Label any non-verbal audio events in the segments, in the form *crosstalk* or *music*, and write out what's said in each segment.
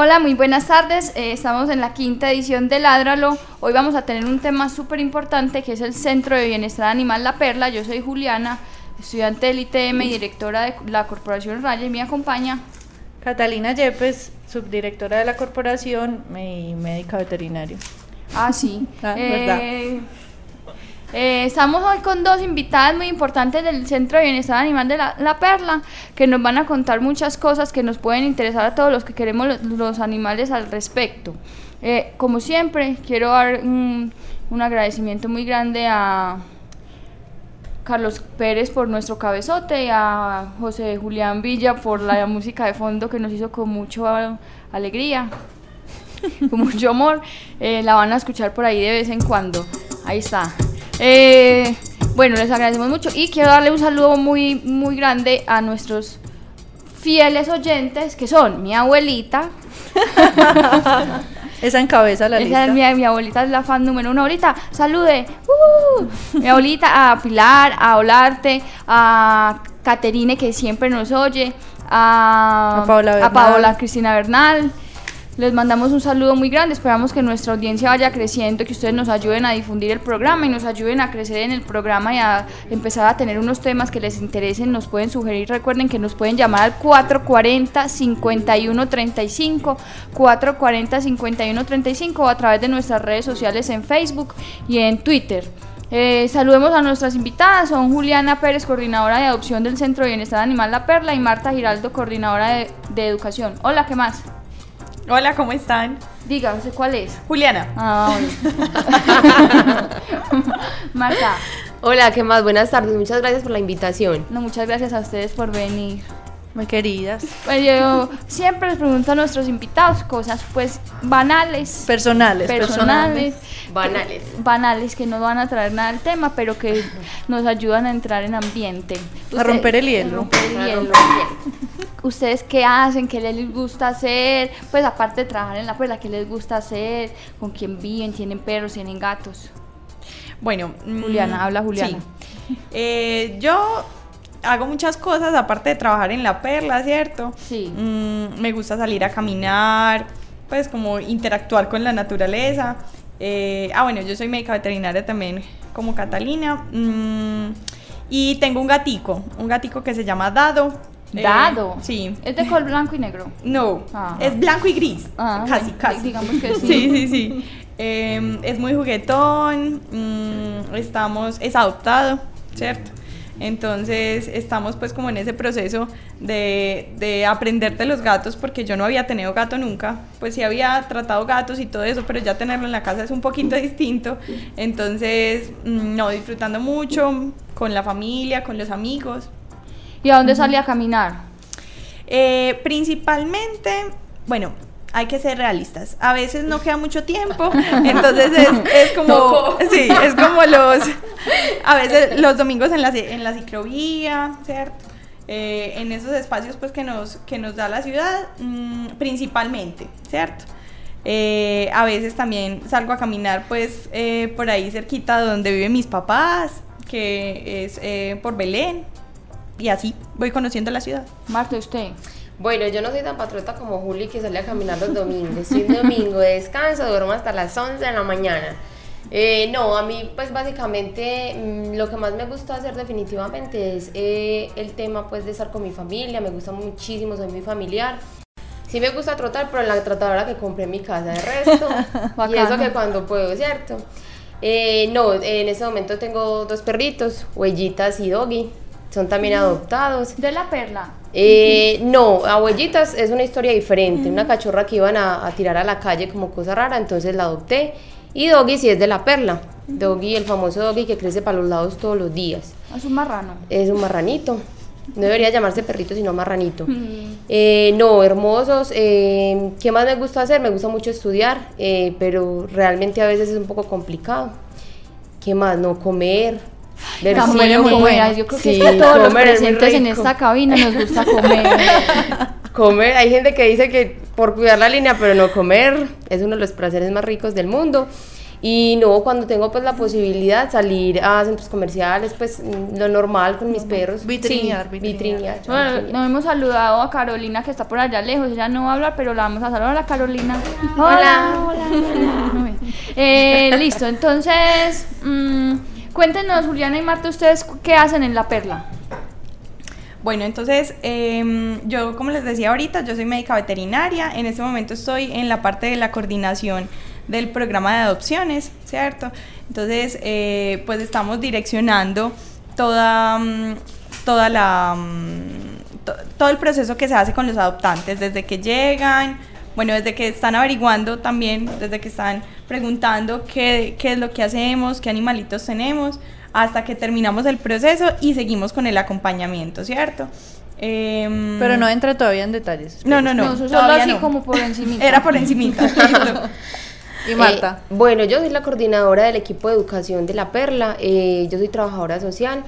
Hola, muy buenas tardes. Eh, estamos en la quinta edición de Ládralo. Hoy vamos a tener un tema súper importante que es el Centro de Bienestar Animal La Perla. Yo soy Juliana, estudiante del ITM y directora de la Corporación Raya y me acompaña Catalina Yepes, subdirectora de la corporación y médica veterinaria. Ah, sí. Ah, Eh, eh, estamos hoy con dos invitadas muy importantes del Centro de Bienestar Animal de la, La Perla, que nos van a contar muchas cosas que nos pueden interesar a todos los que queremos los, los animales al respecto. Eh, como siempre, quiero dar un, un agradecimiento muy grande a Carlos Pérez por nuestro cabezote y a José Julián Villa por la *laughs* música de fondo que nos hizo con mucha alegría, *laughs* con mucho amor. Eh, la van a escuchar por ahí de vez en cuando. Ahí está. Eh, bueno, les agradecemos mucho y quiero darle un saludo muy, muy grande a nuestros fieles oyentes que son mi abuelita. *laughs* Esa encabeza la Esa lista. es mi, mi abuelita es la fan número uno. Abuelita, salude. ¡Uh! Mi abuelita, a Pilar, a Olarte, a Caterine que siempre nos oye, a, A Paola a. Paola Cristina Bernal. Les mandamos un saludo muy grande. Esperamos que nuestra audiencia vaya creciendo, que ustedes nos ayuden a difundir el programa y nos ayuden a crecer en el programa y a empezar a tener unos temas que les interesen. Nos pueden sugerir. Recuerden que nos pueden llamar al 440-5135, 440-5135 o a través de nuestras redes sociales en Facebook y en Twitter. Eh, saludemos a nuestras invitadas, son Juliana Pérez, coordinadora de adopción del Centro de Bienestar Animal La Perla, y Marta Giraldo, coordinadora de, de educación. Hola, ¿qué más? Hola, ¿cómo están? Diga, ¿usted cuál es? Juliana. Ah, bueno. *laughs* Marta, Hola, ¿qué más? Buenas tardes, muchas gracias por la invitación. no, muchas gracias a ustedes por venir. Muy queridas. Pues yo siempre les pregunto a nuestros invitados cosas pues banales, Personales. personales, Banales. banales que no van a traer nada al tema, pero que nos ayudan a entrar en ambiente. A romper el hielo. a romper el A hielo. ¿Ustedes qué hacen? ¿Qué les gusta hacer? Pues aparte de trabajar en la perla, ¿qué les gusta hacer? ¿Con quién viven? ¿Tienen perros? ¿Tienen gatos? Bueno, mm, Juliana, habla Juliana. sí. Eh, yo hago muchas cosas aparte de trabajar en la perla, ¿cierto? Sí. Mm, me gusta salir a caminar, pues como interactuar con la naturaleza. Eh, ah, bueno, yo soy médica veterinaria también como Catalina. Mm, y tengo un gatico, un gatico que se llama Dado. Eh, Dado. sí. ¿Es de color blanco y negro? No, Ah. es blanco y gris. Ah, casi, casi. digamos que sí. *laughs* Sí, sí, sí. Eh, es muy juguetón. mm, estamos, es adoptado, ¿cierto? Entonces estamos pues como en ese proceso de, de aprender de los gatos porque yo no había tenido gato nunca. Pues sí había tratado gatos y todo eso, pero ya tenerlo en la casa es un poquito *laughs* distinto. Entonces, mm, no, disfrutando mucho con la familia, con los amigos. ¿Y a dónde sale a caminar? Eh, principalmente, bueno, hay que ser realistas. A veces no queda mucho tiempo, *laughs* entonces es, es como, Tocó. sí, es como los, a veces los domingos en la, en la ciclovía, ¿cierto? Eh, en esos espacios pues que nos, que nos da la ciudad, mm, principalmente, ¿cierto? Eh, a veces también salgo a caminar pues eh, por ahí cerquita de donde viven mis papás, que es por Belén, y así voy conociendo la ciudad. Marta, ¿usted? Bueno, yo no soy tan patriota como Juli que sale a caminar los domingos. Soy un domingo de descanso, duermo hasta las 11 de la mañana. Eh, no, a mí pues básicamente mm, lo que más me gusta hacer definitivamente es eh, el tema pues de estar con mi familia, me gusta muchísimo, soy muy familiar. Sí me gusta trotar, pero en la trotadora que compré en mi casa de resto. *laughs* y eso que cuando puedo, ¿cierto? Eh, no, en este momento tengo dos perritos, Huellitas y Doggy. Son también adoptados. De la perla. Eh, no, Abuelitas es una historia diferente. Una cachorra que iban a, a tirar a la calle como cosa rara, entonces la adopté. Y Doggy sí es de la perla. Doggy, el famoso Doggy que crece para los lados todos los días. Es un marrano. Es un marranito. No debería llamarse perrito, sino marranito. Eh, no, hermosos. eh, ¿Qué más me gusta hacer? Me gusta mucho estudiar, eh, pero realmente a veces es un poco complicado. ¿Qué más? No, comer. Ver También cine. muy buena. Yo creo que Sí, es que a todos los presentes en esta cabina nos gusta comer. *laughs* Comer, hay gente que dice que por cuidar la línea, pero no comer es uno de los placeres más ricos del mundo. Y no, cuando tengo pues la posibilidad salir a centros comerciales, pues lo normal con mis perros. Vitrinear, Sí, vitrinear. Bueno, nos hemos saludado a Carolina que está por allá lejos. Ella no va a hablar, pero la vamos a saludar. Hola, Carolina. Hola. hola. Eh, listo, entonces, mm, cuéntenos, Juliana y Marta, ustedes qué hacen en La Perla. Bueno, entonces em, yo, como les decía ahorita, yo soy médica veterinaria. En este momento estoy en la parte de la coordinación del programa de adopciones, ¿cierto? Entonces, eh, pues estamos direccionando toda, mm, toda la, mm, to- todo el proceso que se hace con los adoptantes, desde que llegan, bueno, desde que están averiguando también, desde que están preguntando qué, qué es lo que hacemos, qué animalitos tenemos, hasta que terminamos el proceso y seguimos con el acompañamiento, ¿cierto? Em, Pero no entra todavía en detalles. no, no, no. No, solo así no. como por *laughs* encima. Era por encimita. *laughs* listo. Y Marta. Eh, bueno, yo soy la coordinadora del equipo de educación de La Perla. eh, yo soy trabajadora social.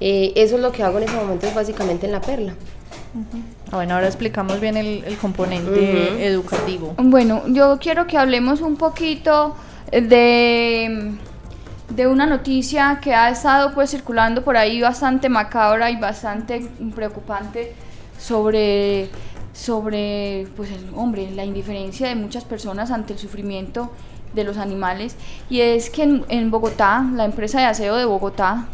eh, eso es lo que hago en ese momento, es básicamente en La Perla. Ah, bueno, ahora explicamos bien el, el componente educativo. Bueno, yo quiero que hablemos un poquito de, de una noticia que ha estado pues circulando por ahí bastante macabra y bastante preocupante sobre, sobre pues el hombre, la indiferencia de muchas personas ante el sufrimiento de los animales. Y es que en, en Bogotá, la empresa de aseo de Bogotá,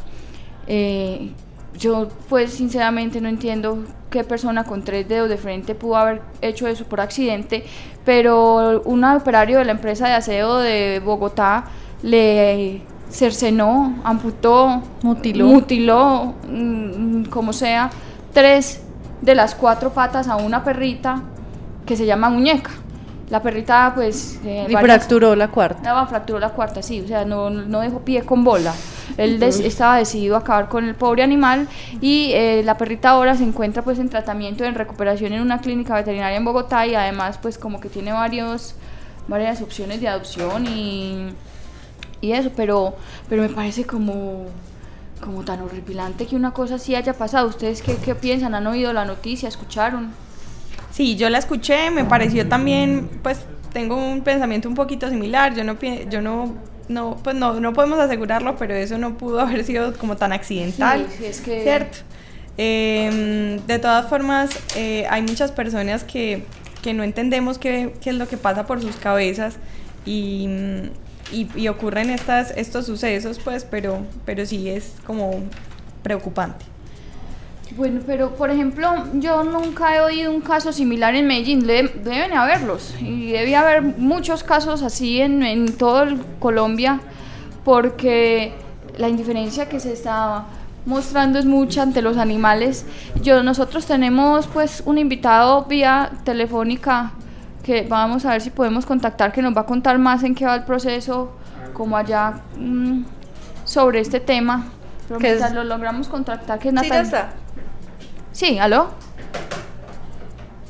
eh, yo pues sinceramente no entiendo qué persona con tres dedos de frente pudo haber hecho eso por accidente, pero un operario de la empresa de aseo de Bogotá le cercenó, amputó, Mutiló. mutiló, mm, como sea, tres de las cuatro patas a una perrita que se llama muñeca. La perrita pues... eh, Y varias- fracturó la cuarta. no, fracturó la cuarta, sí, o sea, no, no dejó pie con bola. Él des- estaba decidido a acabar con el pobre animal y eh, la perrita ahora se encuentra pues en tratamiento, en recuperación en una clínica veterinaria en Bogotá y además pues como que tiene varios, varias opciones de adopción y, y eso, pero, pero me parece como, como tan horripilante que una cosa así haya pasado. ¿Ustedes qué, qué piensan? ¿Han oído la noticia? ¿Escucharon? Sí, yo la escuché, me pareció también, pues tengo un pensamiento un poquito similar. Yo no, yo no, no, pues no, no podemos asegurarlo, pero eso no pudo *laughs* haber sido como tan accidental, Sí, sí, es que- ¿cierto? Eh, de todas formas, eh, hay muchas personas que, que no entendemos qué, qué es lo que pasa por sus cabezas y, y, y ocurren estas, estos sucesos, pues, pero, pero sí es como preocupante. Bueno, pero por ejemplo, yo nunca he oído un caso similar en Medellín, Le- deben haberlos, y debe haber muchos casos así en, en todo el Colombia, porque la indiferencia que se está mostrando es mucha ante los animales. Yo, nosotros tenemos pues un invitado vía telefónica que vamos a ver si podemos contactar, que nos va a contar más en qué va el proceso, como allá mm, sobre este tema. Pero lo logramos contactar, que es Sí, Natalia. está. Sí, ¿aló?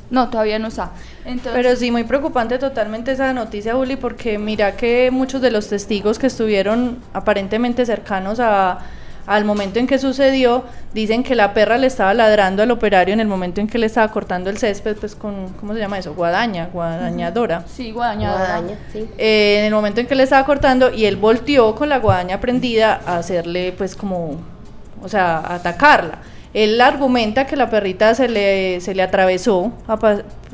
No, todavía no está. Entonces, Pero sí, muy preocupante totalmente esa noticia, Juli, porque mira que muchos de los testigos que estuvieron aparentemente cercanos a, al momento en que sucedió, dicen que la perra le estaba ladrando al operario en el momento en que le estaba cortando el césped, pues con, ¿cómo se llama eso? Guadaña, guadañadora. sí, guadañadora. Guadaña, sí. Eh, en el momento en que le estaba cortando y él volteó con la guadaña prendida a hacerle pues como, o sea, a atacarla. Él argumenta que la perrita se le, se le atravesó,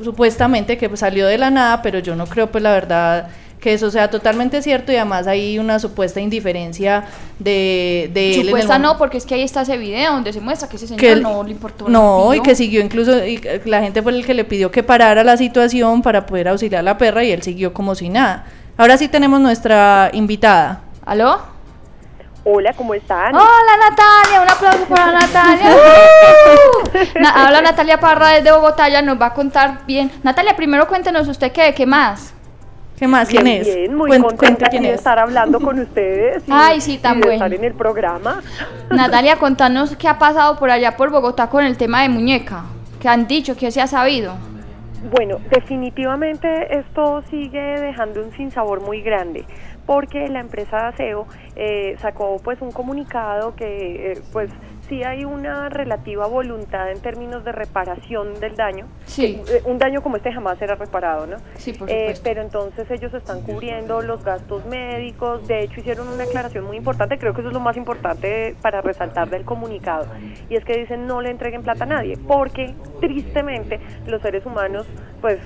supuestamente que salió de la nada, pero yo no creo pues la verdad que eso sea totalmente cierto y además hay una supuesta indiferencia de, de él en el Supuesta no, porque es que ahí está ese video donde se muestra que ese señor que él- no le importó. No, y que siguió incluso, y la gente fue el que le pidió que parara la situación para poder auxiliar a la perra y él siguió como si nada. Ahora sí tenemos nuestra invitada. ¿Aló? Hola, ¿cómo están? Hola Natalia, un aplauso para *laughs* Natalia. *laughs* *laughs* Na- habla Natalia Parra desde Bogotá, ya nos va a contar bien. Natalia, primero cuéntenos usted qué, qué más. ¿Qué más? ¿Quién Bien, es? bien, muy contenta de es. estar hablando con ustedes. y- Ay, sí, tan y de bueno. estar en el programa. Natalia, contanos qué ha pasado por allá por Bogotá con el tema de muñeca. ¿Qué han dicho? ¿Qué se ha sabido? Bueno, definitivamente esto sigue dejando un sinsabor muy grande porque la empresa de aseo eh, sacó pues un comunicado que eh, pues sí hay una relativa voluntad en términos de reparación del daño. Sí. Eh, un daño como este jamás será reparado, ¿no? Sí, por Eh, supuesto. pero entonces ellos están cubriendo los gastos médicos. De hecho, hicieron una aclaración muy importante. Creo que eso es lo más importante para resaltar del comunicado. Y es que dicen no le entreguen plata a nadie. Porque, tristemente, los seres humanos, pues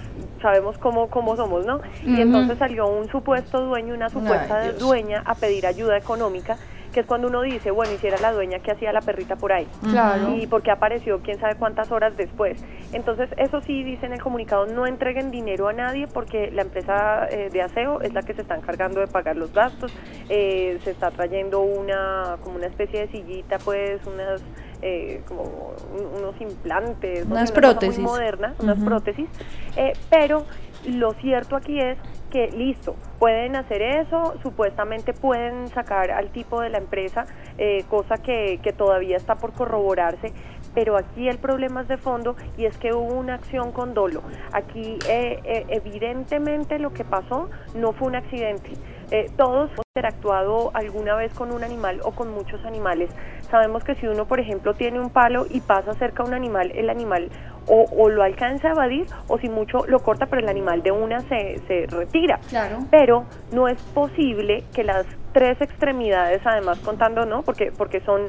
sabemos cómo, cómo somos, ¿no? Y entonces salió un supuesto dueño, una supuesta Ay, dueña a pedir ayuda económica. Que es cuando uno dice, bueno, y si era la dueña que hacía la perrita por ahí Claro. y porque apareció quién sabe cuántas horas después. Entonces, eso sí dice en el comunicado, no entreguen dinero a nadie porque la empresa eh, de aseo es la que se está encargando de pagar los gastos, eh, se está trayendo una como una especie de sillita, pues unas eh, como un- unos implantes, Unas prótesis. muy moderna, unas prótesis, eh, pero lo cierto aquí es que listo, pueden hacer eso, supuestamente pueden sacar al tipo de la empresa, eh, cosa que, que todavía está por corroborarse, pero aquí el problema es de fondo y es que hubo una acción con dolo. Aquí eh, eh, evidentemente lo que pasó no fue un accidente. Eh, todos hemos interactuado alguna vez con un animal o con muchos animales. Sabemos que si uno, por ejemplo, tiene un palo y pasa cerca a un animal, el animal o, o lo alcanza a evadir o si mucho lo corta, pero el animal de una se, se retira. Claro. Pero no es posible que las tres extremidades, además contando, ¿no? Porque, porque son,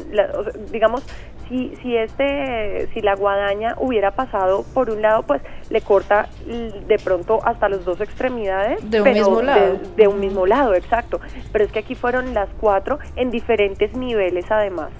digamos, si, si este, si la guadaña hubiera pasado por un lado, pues le corta de pronto hasta las dos extremidades. De un pero mismo lado. De, de un mismo lado, exacto. Pero es que aquí fueron las cuatro en diferentes niveles además.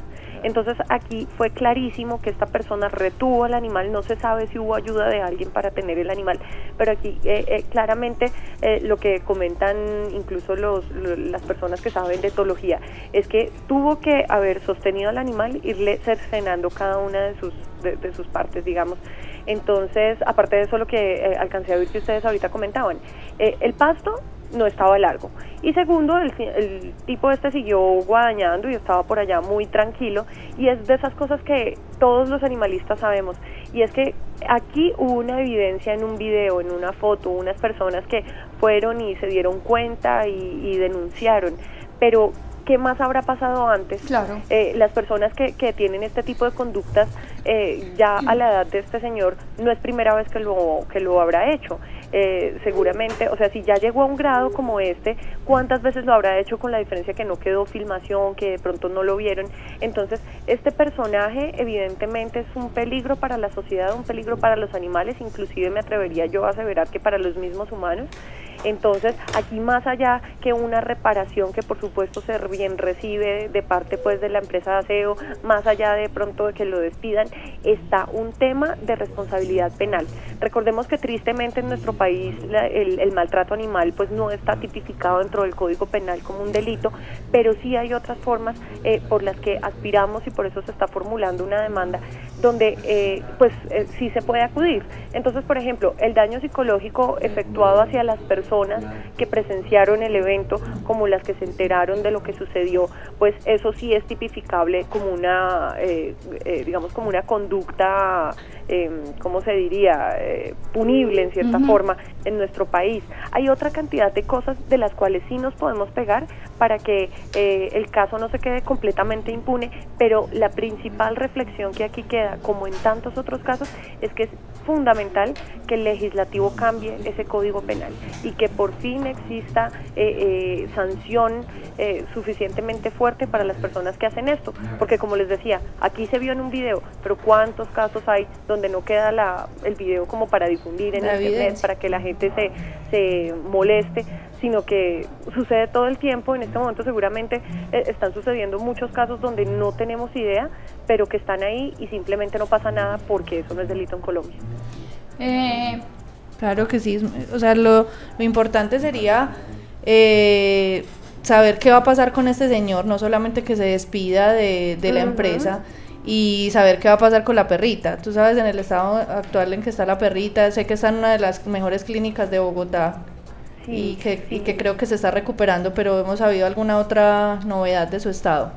Entonces aquí fue clarísimo que esta persona retuvo al animal, no se sabe si hubo ayuda de alguien para tener el animal, pero aquí eh, eh, claramente eh, lo que comentan incluso los, lo- las personas que saben de etología es que tuvo que haber sostenido al animal, irle cercenando cada una de sus, de, sus partes, digamos. Entonces, aparte de eso, lo que eh, alcancé a ver que ustedes ahorita comentaban, eh, el pasto no estaba largo. Y segundo, el, el tipo este siguió guadañando y estaba por allá muy tranquilo. Y es de esas cosas que todos los animalistas sabemos. Y es que aquí hubo una evidencia en un video, en una foto, unas personas que fueron y se dieron cuenta y, y denunciaron. Pero, ¿qué más habrá pasado antes? Claro. Eh, las personas que, que tienen este tipo de conductas eh, ya a la edad de este señor no es primera vez que lo, que lo habrá hecho. Eh, seguramente, o sea, si ya llegó a un grado como este, ¿cuántas veces lo habrá hecho con la diferencia que no quedó filmación, que de pronto no lo vieron? Entonces, este personaje evidentemente es un peligro para la sociedad, un peligro para los animales, inclusive me atrevería yo a aseverar que para los mismos humanos. Entonces, aquí más allá que una reparación que por supuesto se bien recibe de parte pues de la empresa de aseo, más allá de pronto de que lo despidan, está un tema de responsabilidad penal. Recordemos que tristemente en nuestro país la- el, el maltrato animal pues no está tipificado dentro del Código Penal como un delito, pero sí hay otras formas eh, por las que aspiramos y por eso se está formulando una demanda donde eh, pues eh, sí se puede acudir. Entonces, por ejemplo, el daño psicológico efectuado hacia las personas que presenciaron el evento, como las que se enteraron de lo que sucedió, pues eso sí es tipificable como una, eh, eh, digamos, como una conducta, eh, ¿cómo se diría?, Eh, punible en cierta forma en nuestro país. Hay otra cantidad de cosas de las cuales sí nos podemos pegar para que eh, el caso no se quede completamente impune, pero la principal reflexión que aquí queda, como en tantos otros casos, es que es fundamental que el legislativo cambie ese código penal y que por fin exista eh, eh, sanción eh, suficientemente fuerte para las personas que hacen esto, porque como les decía, aquí se vio en un video, pero ¿cuántos casos hay donde no queda la, el video como para difundir en La internet, evidencia. para que la gente se, se moleste, sino que sucede todo el tiempo. En este momento seguramente eh, están sucediendo muchos casos donde no tenemos idea, pero que están ahí y simplemente no pasa nada porque eso no es delito en Colombia. Eh, Claro que sí, o sea, lo, lo importante sería eh, saber qué va a pasar con este señor, no solamente que se despida de, de la empresa y saber qué va a pasar con la perrita. Tú sabes en el estado actual en que está la perrita, sé que está en una de las mejores clínicas de Bogotá. y, Sí, que, y que creo que se está recuperando, pero hemos sabido alguna otra novedad de su estado.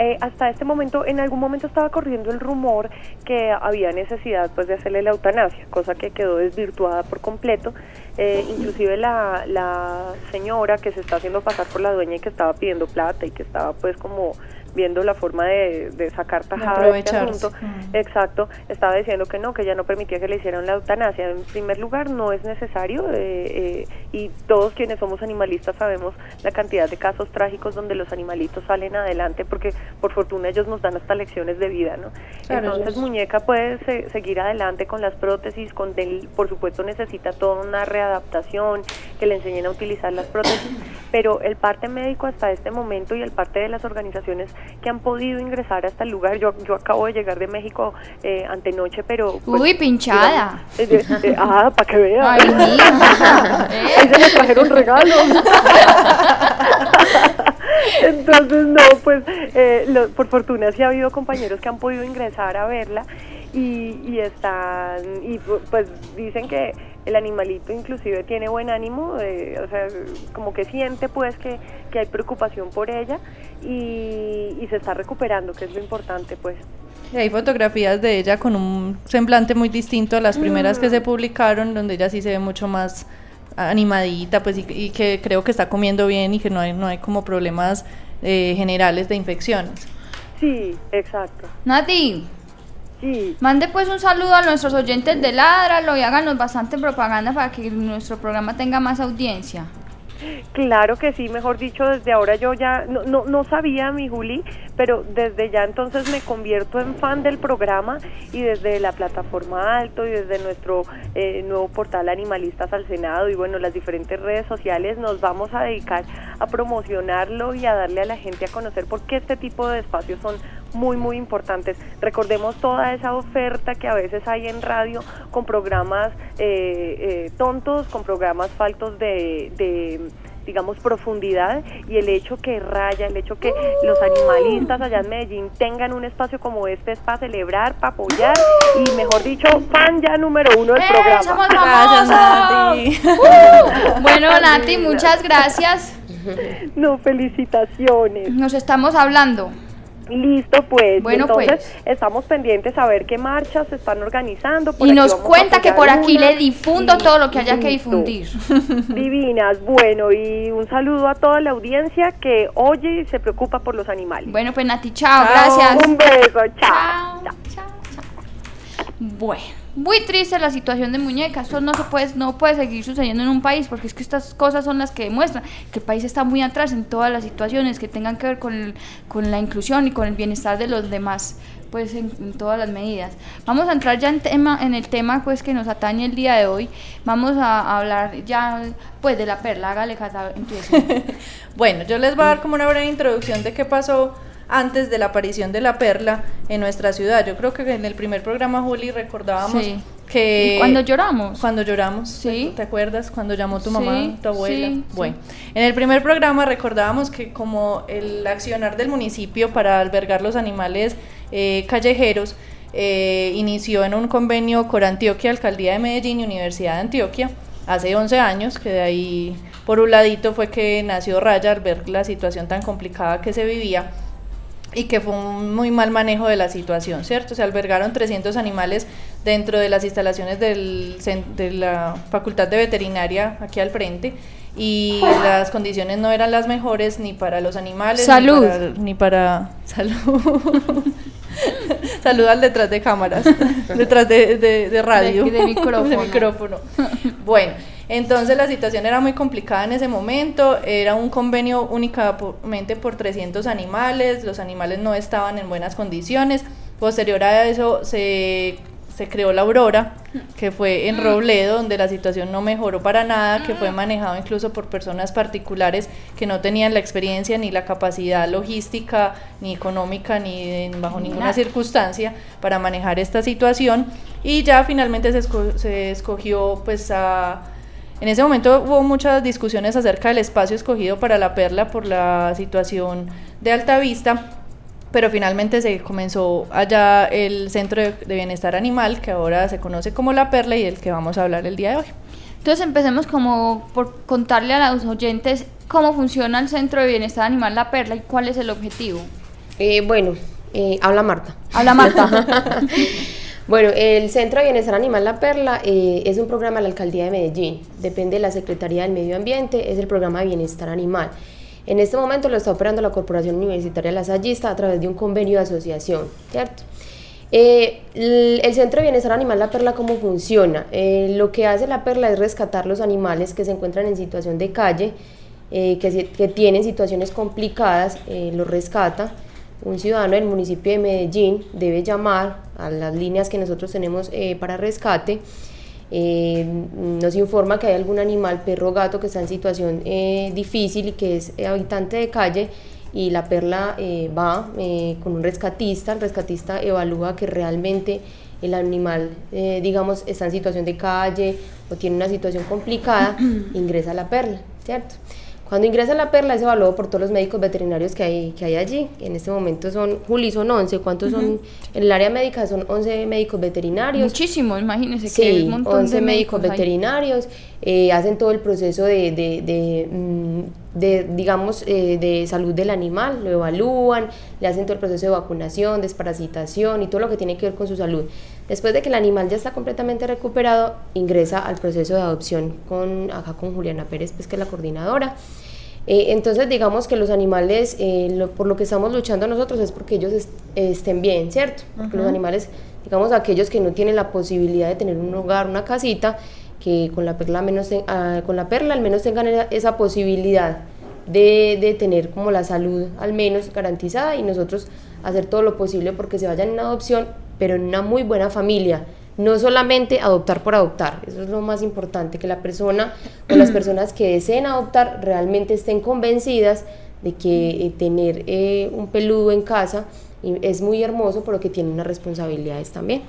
Eh, hasta este momento, en algún momento estaba corriendo el rumor que había necesidad pues de hacerle la eutanasia, cosa que quedó desvirtuada por completo. Eh, inclusive la, la señora que se está haciendo pasar por la dueña y que estaba pidiendo plata y que estaba pues como viendo la forma de, de sacar tajada de este asunto, Mm. exacto, estaba diciendo que no, que ya no permitía que le hicieran la eutanasia. En primer lugar, no es necesario eh, eh, y todos quienes somos animalistas sabemos la cantidad de casos trágicos donde los animalitos salen adelante porque por fortuna ellos nos dan hasta lecciones de vida, ¿no? Claro, Entonces ellos- muñeca puede se- seguir adelante con las prótesis, con del- por supuesto necesita toda una readaptación, que le enseñen a utilizar las prótesis, pero el parte médico hasta este momento y el parte de las organizaciones que han podido ingresar hasta el lugar, yo, yo acabo de llegar de México eh, antenoche, pero... pues, Uy, pinchada. digamos, eh, ah, para que vean. Ay, *laughs* se me trajeron regalos. *laughs* Entonces, no, pues, eh, lo- por fortuna sí ha habido compañeros que han podido ingresar a verla y, y están, y pu- pues dicen que el animalito inclusive tiene buen ánimo, eh, o sea, como que siente pues que, que hay preocupación por ella y, y se está recuperando, que es lo importante pues. Y hay fotografías de ella con un semblante muy distinto a las primeras que se publicaron, donde ella sí se ve mucho más animadita, pues y, y que creo que está comiendo bien y que no hay, no hay como problemas eh, generales de infecciones. Sí, exacto. Nati, Sí, mande pues un saludo a nuestros oyentes de Ladralo y háganos bastante propaganda para que nuestro programa tenga más audiencia. Claro que sí, mejor dicho, desde ahora yo ya no, no, no sabía, mi Juli, pero desde ya entonces me convierto en fan del programa y desde la plataforma Alto y desde nuestro eh, nuevo portal Animalistas al Senado y bueno, las diferentes redes sociales nos vamos a dedicar a promocionarlo y a darle a la gente a conocer por qué este tipo de espacios son muy, muy importantes. Recordemos toda esa oferta que a veces hay en radio con programas eh, eh, tontos, con programas faltos de, de, digamos, profundidad y el hecho que Raya, el hecho que los animalistas allá en Medellín tengan un espacio como este es para celebrar, para apoyar y, mejor dicho, fan ya número uno del ¡Eh, programa. somos Gracias! Nati. *laughs* Uh, bueno, Nati, muchas gracias. No, felicitaciones. Nos estamos hablando. Listo, pues. Bueno, Entonces, pues. estamos pendientes a ver qué marchas se están organizando. Por Y nos cuenta que por aquí una. le difundo todo lo que haya que difundir. *laughs* Divinas, bueno, y un saludo a toda la audiencia que oye y se preocupa por los animales. Bueno, pues Nati, chao, Chao. gracias. Un beso. Chao, chao. chao, chao. Bueno, muy triste la situación de muñeca. Esto no se puede, no puede seguir sucediendo en un país porque es que estas cosas son las que demuestran que el país está muy atrás en todas las situaciones que tengan que ver con, el- con la inclusión y con el bienestar de los demás, pues en, todas las medidas. Vamos a entrar ya en tema, en el tema pues que nos atañe el día de hoy. Vamos a, hablar ya pues de la perla. Hágale. *laughs* Bueno, yo les voy a dar como una breve introducción de qué pasó antes de la aparición de la perla en nuestra ciudad. Yo creo que en el primer programa, Juli, recordábamos Sí. que... ¿Y cuando lloramos? Cuando lloramos, Sí. ¿te acuerdas? Cuando llamó tu Sí, mamá, tu abuela. sí, bueno, en el primer programa recordábamos que como el accionar del municipio para albergar los animales eh, callejeros eh, inició en un convenio con Antioquia, Alcaldía de Medellín y Universidad de Antioquia hace 11 años, que de ahí por un ladito fue que nació Raya al ver la situación tan complicada que se vivía y que fue un muy mal manejo de la situación, ¿cierto? Se albergaron 300 animales dentro de las instalaciones del, de la Facultad de Veterinaria aquí al frente y *laughs* las condiciones no eran las mejores ni para los animales Salud. ni para, ni para *laughs* salud salud al detrás de cámaras *laughs* detrás de, de- de radio De- de micrófono. De micrófono. bueno entonces la situación era muy complicada en ese momento, era un convenio únicamente por 300 animales, los animales no estaban en buenas condiciones. Posterior a eso se, se creó la Aurora, que fue en Robledo, donde la situación no mejoró para nada, que fue manejado incluso por personas particulares que no tenían la experiencia ni la capacidad logística, ni económica, ni bajo ninguna Nada. circunstancia para manejar esta situación. Y ya finalmente se, esco- se escogió pues a en ese momento hubo muchas discusiones acerca del espacio escogido para la perla por la situación de Altavista, pero finalmente se comenzó allá el Centro de, de Bienestar Animal, que ahora se conoce como La Perla y del que vamos a hablar el día de hoy. Entonces empecemos como por contarle a los oyentes cómo funciona el Centro de Bienestar Animal La Perla y cuál es el objetivo. Eh, bueno, eh, habla Marta. Habla Marta. *laughs* Bueno, el Centro de Bienestar Animal La Perla eh, es un programa de la Alcaldía de Medellín, depende de la Secretaría del Medio Ambiente, es el programa de Bienestar Animal. En este momento lo está operando la Corporación Universitaria La Lasallista a través de un convenio de asociación, ¿cierto? Eh, el, Centro de Bienestar Animal La Perla, ¿cómo funciona? Eh, lo que hace La Perla es rescatar los animales que se encuentran en situación de calle, eh, que, que tienen situaciones complicadas, eh, los rescata. Un ciudadano del municipio de Medellín debe llamar a las líneas que nosotros tenemos eh, para rescate. Eh, nos informa que hay algún animal, perro o gato, que está en situación eh, difícil y que es habitante de calle y la perla va con un rescatista, el rescatista evalúa que realmente el animal, digamos, está en situación de calle o tiene una situación complicada, *clears throat* ingresa a la perla, ¿cierto? Cuando ingresa la perla es evaluado por todos los médicos veterinarios que hay, que hay allí. En este momento son, Juli, son 11. ¿Cuántos son? En el área médica son 11 médicos veterinarios. Muchísimo, imagínense que hay Sí, un montón 11 de médicos ahí. veterinarios, eh, hacen todo el proceso de, de, de, mm, de, digamos, eh, de salud del animal, lo evalúan, le hacen todo el proceso de vacunación, desparasitación y todo lo que tiene que ver con su salud. Después de que el animal ya está completamente recuperado, ingresa al proceso de adopción con, acá con Juliana Pérez, pues, que es la coordinadora. Eh, entonces, digamos que los animales, eh, lo- por lo que estamos luchando nosotros es porque ellos est- estén bien, ¿cierto? Porque los animales, digamos, aquellos que no tienen la posibilidad de tener un hogar, una casita, que con la perla, al menos ten- ah, con la perla al menos tengan esa, esa posibilidad de, de tener como la salud al menos garantizada y nosotros hacer todo lo posible porque se vayan en adopción, pero en una muy buena familia. No solamente adoptar por adoptar, eso es lo más importante, que la persona o las *clears throat* personas que deseen adoptar realmente estén convencidas de que eh, tener eh, un peludo en casa es muy hermoso, pero que tiene unas responsabilidades también.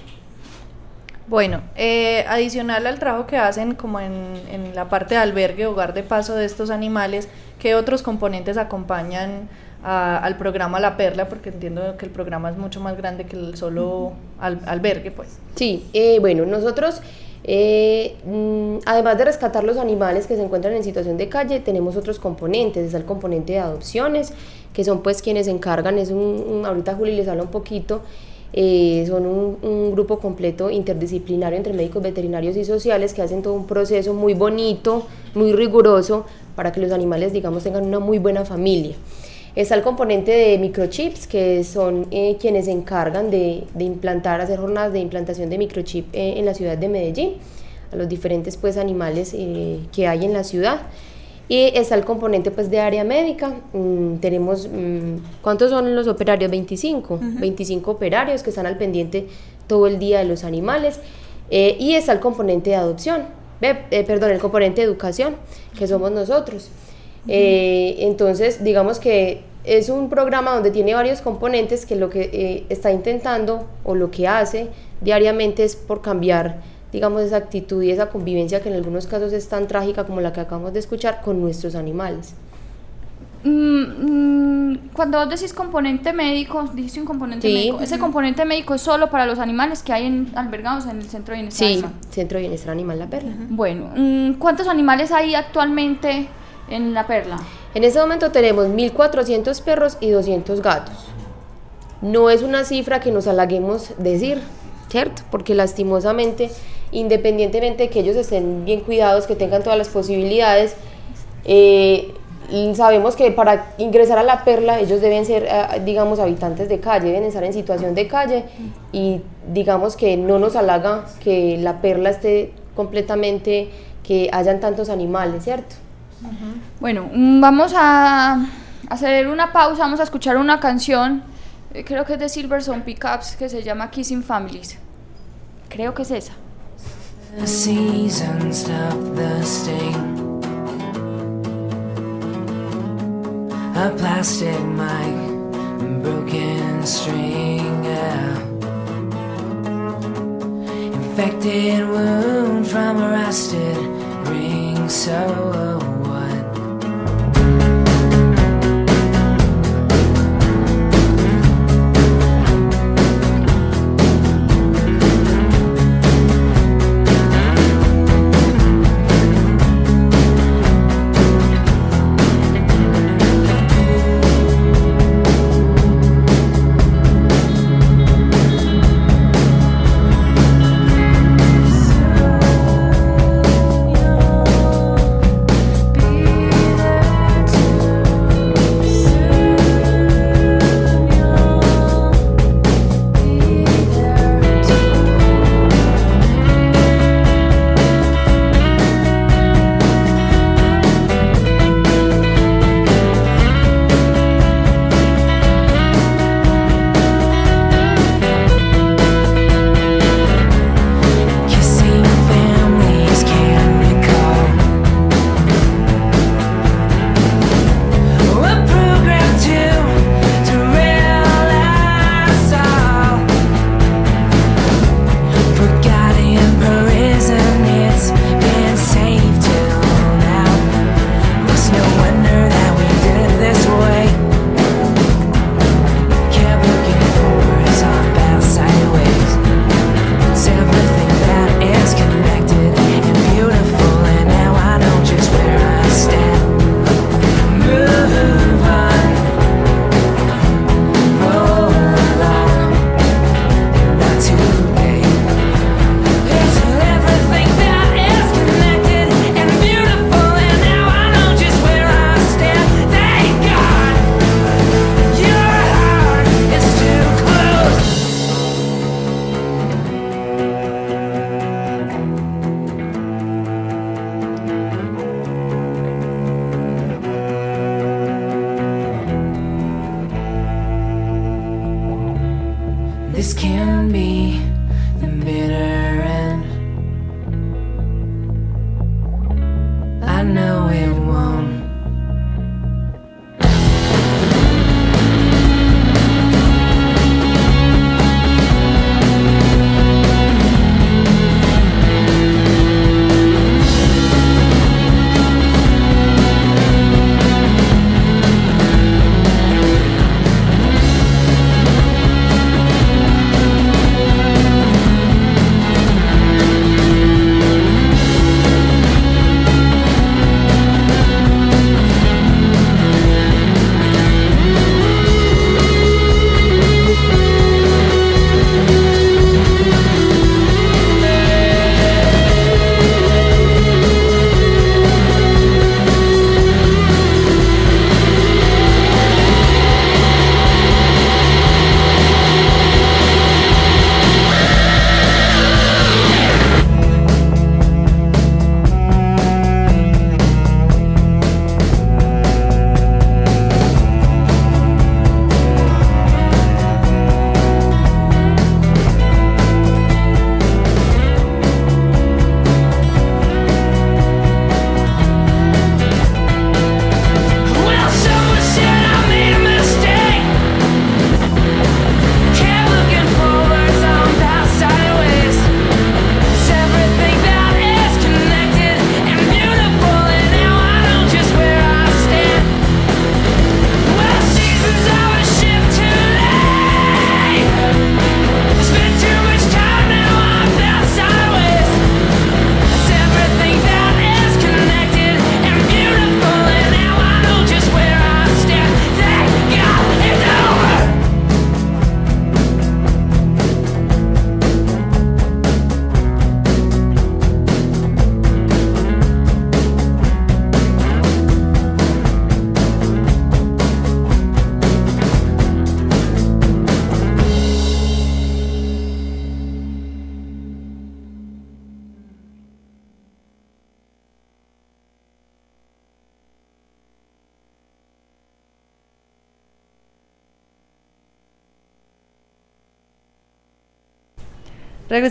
Bueno, eh, adicional al trabajo que hacen como en, en la parte de albergue, hogar de paso de estos animales, ¿qué otros componentes acompañan a- al programa La Perla? Porque entiendo que el programa es mucho más grande que el solo al- albergue, pues. Sí, eh, bueno, nosotros, eh, mm, además de rescatar los animales que se encuentran en situación de calle, tenemos otros componentes. Está el componente de adopciones, que son pues quienes se encargan, es un, un- ahorita Juli les habla un poquito, eh, son un, un grupo completo interdisciplinario entre médicos veterinarios y sociales que hacen todo un proceso muy bonito, muy riguroso, para que los animales, digamos, tengan una muy buena familia. Está el componente de microchips, que son eh, quienes se encargan de, de implantar, hacer jornadas de implantación de microchip eh, en la ciudad de Medellín, a los diferentes pues, animales eh, que hay en la ciudad. Y está el componente pues, de área médica. Mm, tenemos, mm, ¿cuántos son los operarios? 25. 25 operarios que están al pendiente todo el día de los animales. Y está el componente de adopción, eh, perdón, el componente de educación, que somos nosotros. Eh, entonces, digamos que es un programa donde tiene varios componentes que lo que eh, está intentando o lo que hace diariamente es por cambiar, digamos, esa actitud y esa convivencia que en algunos casos es tan trágica como la que acabamos de escuchar con nuestros animales. Mm, mm, cuando vos decís componente médico, dijiste un componente Sí. médico. Ese componente médico es solo para los animales que hay en- albergados en el centro de bienestar. Sí, animal? Centro de Bienestar Animal La Perla. Bueno, mm, ¿cuántos animales hay actualmente en la perla? En este momento tenemos 1.400 perros y 200 gatos. No es una cifra que nos halaguemos decir, ¿cierto? Porque lastimosamente, independientemente de que ellos estén bien cuidados, que tengan todas las posibilidades, eh, sabemos que para ingresar a la perla ellos deben ser, eh, digamos, habitantes de calle, deben estar en situación de calle y digamos que no nos halaga que la perla esté completamente, que hayan tantos animales, ¿cierto? Bueno, mm, vamos a hacer una pausa, vamos a escuchar una canción, eh, creo que es de Silverson Pickups, que se llama Kissing Families. Creo que es esa. The season stop the sting. A plastic mic, broken string, yeah. Infected wound from a rusted ring, so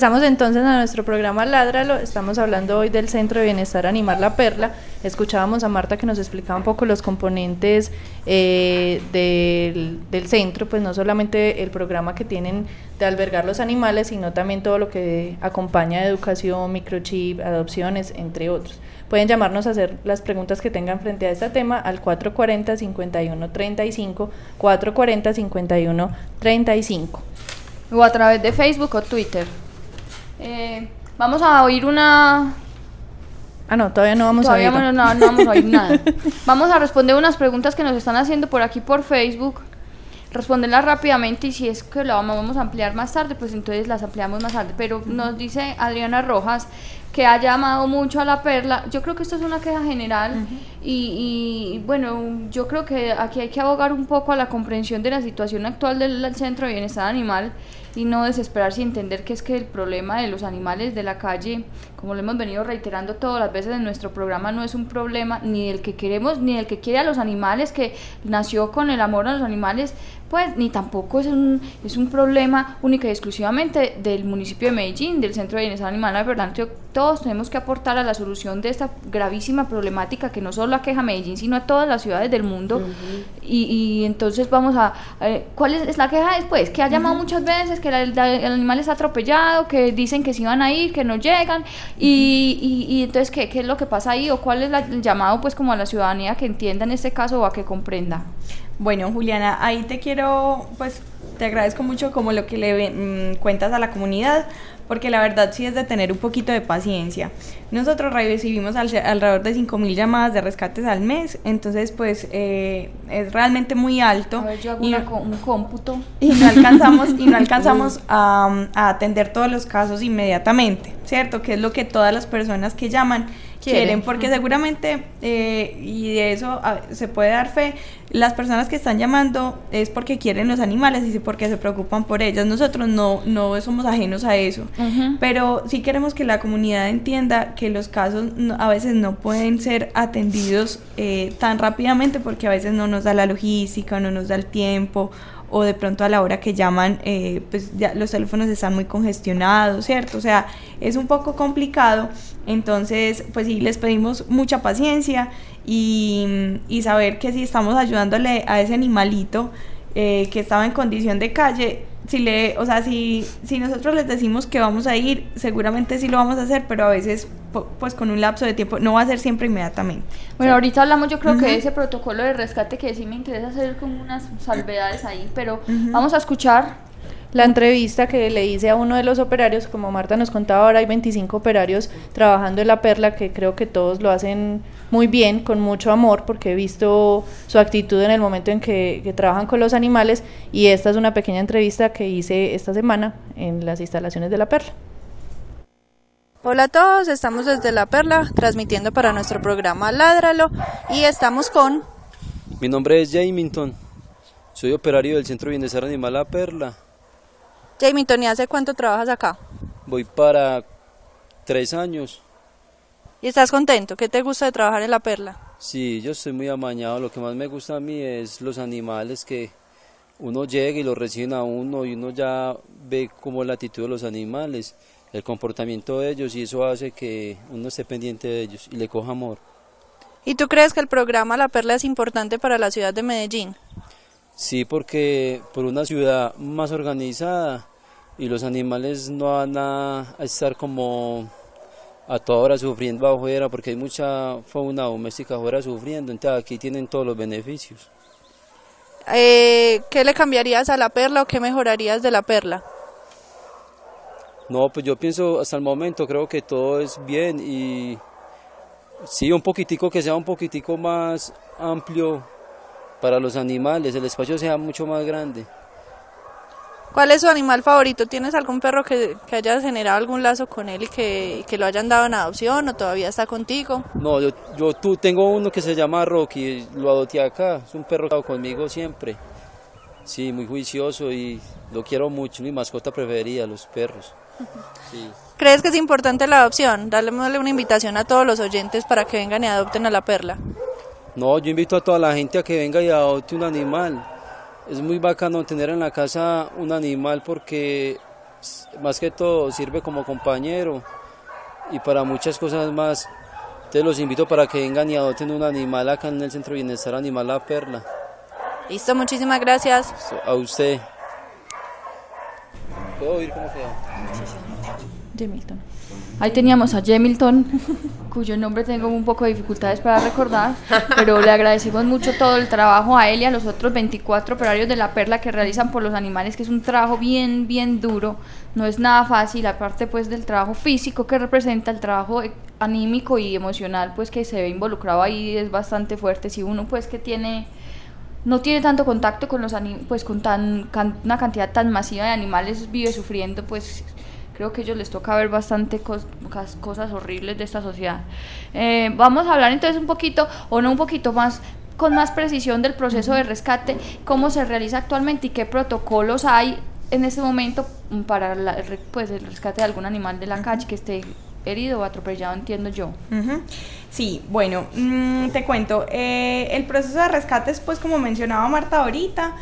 Regresamos entonces a nuestro programa Ládralo. Estamos hablando hoy del Centro de Bienestar Animal La Perla. Escuchábamos a Marta que nos explicaba un poco los componentes eh, del, centro, pues no solamente el programa que tienen de albergar los animales, sino también todo lo que acompaña de educación, microchip, adopciones, entre otros. Pueden llamarnos a hacer las preguntas que tengan frente a este tema al 440-5135, 440-5135. O a través de Facebook o Twitter. Eh, vamos a oír una... Ah, no, todavía no vamos Todavía a ver. no, vamos a oír nada. *laughs* Vamos a responder unas preguntas que nos están haciendo por aquí por Facebook. Responderlas rápidamente y si es que lo vamos a ampliar más tarde, pues entonces las ampliamos más tarde. Pero nos dice Adriana Rojas que ha llamado mucho a la perla. Yo creo que esto es una queja general y, y, bueno, yo creo que aquí hay que abogar un poco a la comprensión de la situación actual del, del Centro de Bienestar Animal y no desesperarse y entender que es que el problema de los animales de la calle, como lo hemos venido reiterando todas las veces en nuestro programa, no es un problema ni del que queremos, ni del que quiere a los animales, que nació con el amor a los animales, pues ni tampoco es un, es un problema única y exclusivamente del municipio de Medellín, del Centro de Bienestar Animal. Verdad, yo- todos tenemos que aportar a la solución de esta gravísima problemática que no solo aqueja a Medellín, sino a todas las ciudades del mundo. y, y entonces vamos a... eh, ¿Cuál es, es la queja después? Que ha llamado muchas veces, que la- la- el animal está atropellado, que dicen que sí van a ir, que no llegan. Y, y- y entonces, ¿qué, ¿qué es lo que pasa ahí? ¿O cuál es la- el llamado pues como a la ciudadanía que entienda en este caso o a que comprenda? Bueno, Juliana, ahí te quiero, pues te agradezco mucho como lo que le mm, cuentas a la comunidad, porque la verdad sí es de tener un poquito de paciencia. Nosotros recibimos al- alrededor de 5.000 llamadas de rescates al mes, entonces pues eh, es realmente muy alto. A ver, yo hago y- una co- un cómputo. y no alcanzamos y no *laughs* alcanzamos a, a atender todos los casos inmediatamente, ¿cierto? Que es lo que todas las personas que llaman quieren, Quieren. porque seguramente, eh, y de eso a- se puede dar fe, las personas que están llamando es porque quieren los animales y sí porque se preocupan por ellas. Nosotros no, no somos ajenos a eso, pero sí queremos que la comunidad entienda que los casos no- a veces no pueden ser atendidos eh, tan rápidamente porque a veces no nos da la logística, no nos da el tiempo o de pronto a la hora que llaman, eh, pues ya los teléfonos están muy congestionados, ¿cierto? O sea, es un poco complicado, entonces pues sí, les pedimos mucha paciencia y, y saber que si estamos ayudándole a ese animalito eh, que estaba en condición de calle, si le, o sea, si, si nosotros les decimos que vamos a ir, seguramente sí lo vamos a hacer, pero a veces pues con un lapso de tiempo, no va a ser siempre inmediatamente. Bueno, ahorita hablamos yo creo que de ese protocolo de rescate que sí me interesa hacer como unas salvedades ahí, pero vamos a escuchar La entrevista que le hice a uno de los operarios, como Marta nos contaba, ahora hay 25 operarios trabajando en la perla, que creo que todos lo hacen muy bien, con mucho amor, porque he visto su actitud en el momento en que, que trabajan con los animales y esta es una pequeña entrevista que hice esta semana en las instalaciones de la perla. Hola a todos, estamos desde la perla transmitiendo para nuestro programa Ládralo y estamos con... Mi nombre es Jamington. Soy operario del Centro de Bienestar Animal La Perla. Jamie Tony, ¿hace cuánto trabajas acá? Voy para tres años. ¿Y estás contento? ¿Qué te gusta de trabajar en la perla? Sí, yo estoy muy amañado. Lo que más me gusta a mí es los animales que uno llega y los reciben a uno y uno ya ve como la actitud de los animales, el comportamiento de ellos y eso hace que uno esté pendiente de ellos y le coja amor. ¿Y tú crees que el programa La Perla es importante para la ciudad de Medellín? Sí, porque por una ciudad más organizada y los animales no van a, a estar como a toda hora sufriendo afuera, porque hay mucha fauna doméstica afuera sufriendo, entonces aquí tienen todos los beneficios. Eh, ¿Qué le cambiarías a la perla o qué mejorarías de la perla? No, pues yo pienso hasta el momento, creo que todo es bien y sí, un poquitico que sea un poquitico más amplio para los animales, el espacio sea mucho más grande. ¿Cuál es su animal favorito? ¿Tienes algún perro que, que hayas generado algún lazo con él y que, que lo hayan dado en adopción o todavía está contigo? No, yo, yo tú, tengo uno que se llama Rocky, lo adopté acá, es un perro que ha estado conmigo siempre. Sí, muy juicioso y lo quiero mucho, mi mascota preferida, los perros. Sí. ¿Crees que es importante la adopción? Dale una invitación a todos los oyentes para que vengan y adopten a la perla. No, yo invito a toda la gente a que venga y adopte un animal. Es muy bacano tener en la casa un animal porque más que todo sirve como compañero y para muchas cosas más. Entonces los invito para que vengan y adopten un animal acá en el Centro de Bienestar Animal La Perla. Listo, muchísimas gracias. A usted. ¿Puedo oír cómo queda? Jamilton. Ahí teníamos a Jamilton, cuyo nombre tengo un poco de dificultades para recordar, pero le agradecemos mucho todo el trabajo a él y a los otros 24 operarios de la perla que realizan por los animales, que es un trabajo bien, bien duro, no es nada fácil, aparte pues del trabajo físico que representa, el trabajo e- anímico y emocional pues que se ve involucrado ahí es bastante fuerte, si uno pues que tiene no tiene tanto contacto con los pues con tan can- una cantidad tan masiva de animales vive sufriendo pues creo que a ellos les toca ver bastante cos- cosas horribles de esta sociedad. Eh, vamos a hablar entonces un poquito o no un poquito más con más precisión del proceso de rescate cómo se realiza actualmente y qué protocolos hay en este momento para la- pues el rescate de algún animal de la calle que esté herido o atropellado entiendo yo. Ujú. Sí, bueno, mm, te cuento, eh, el proceso de rescate es pues como mencionaba Marta ahorita,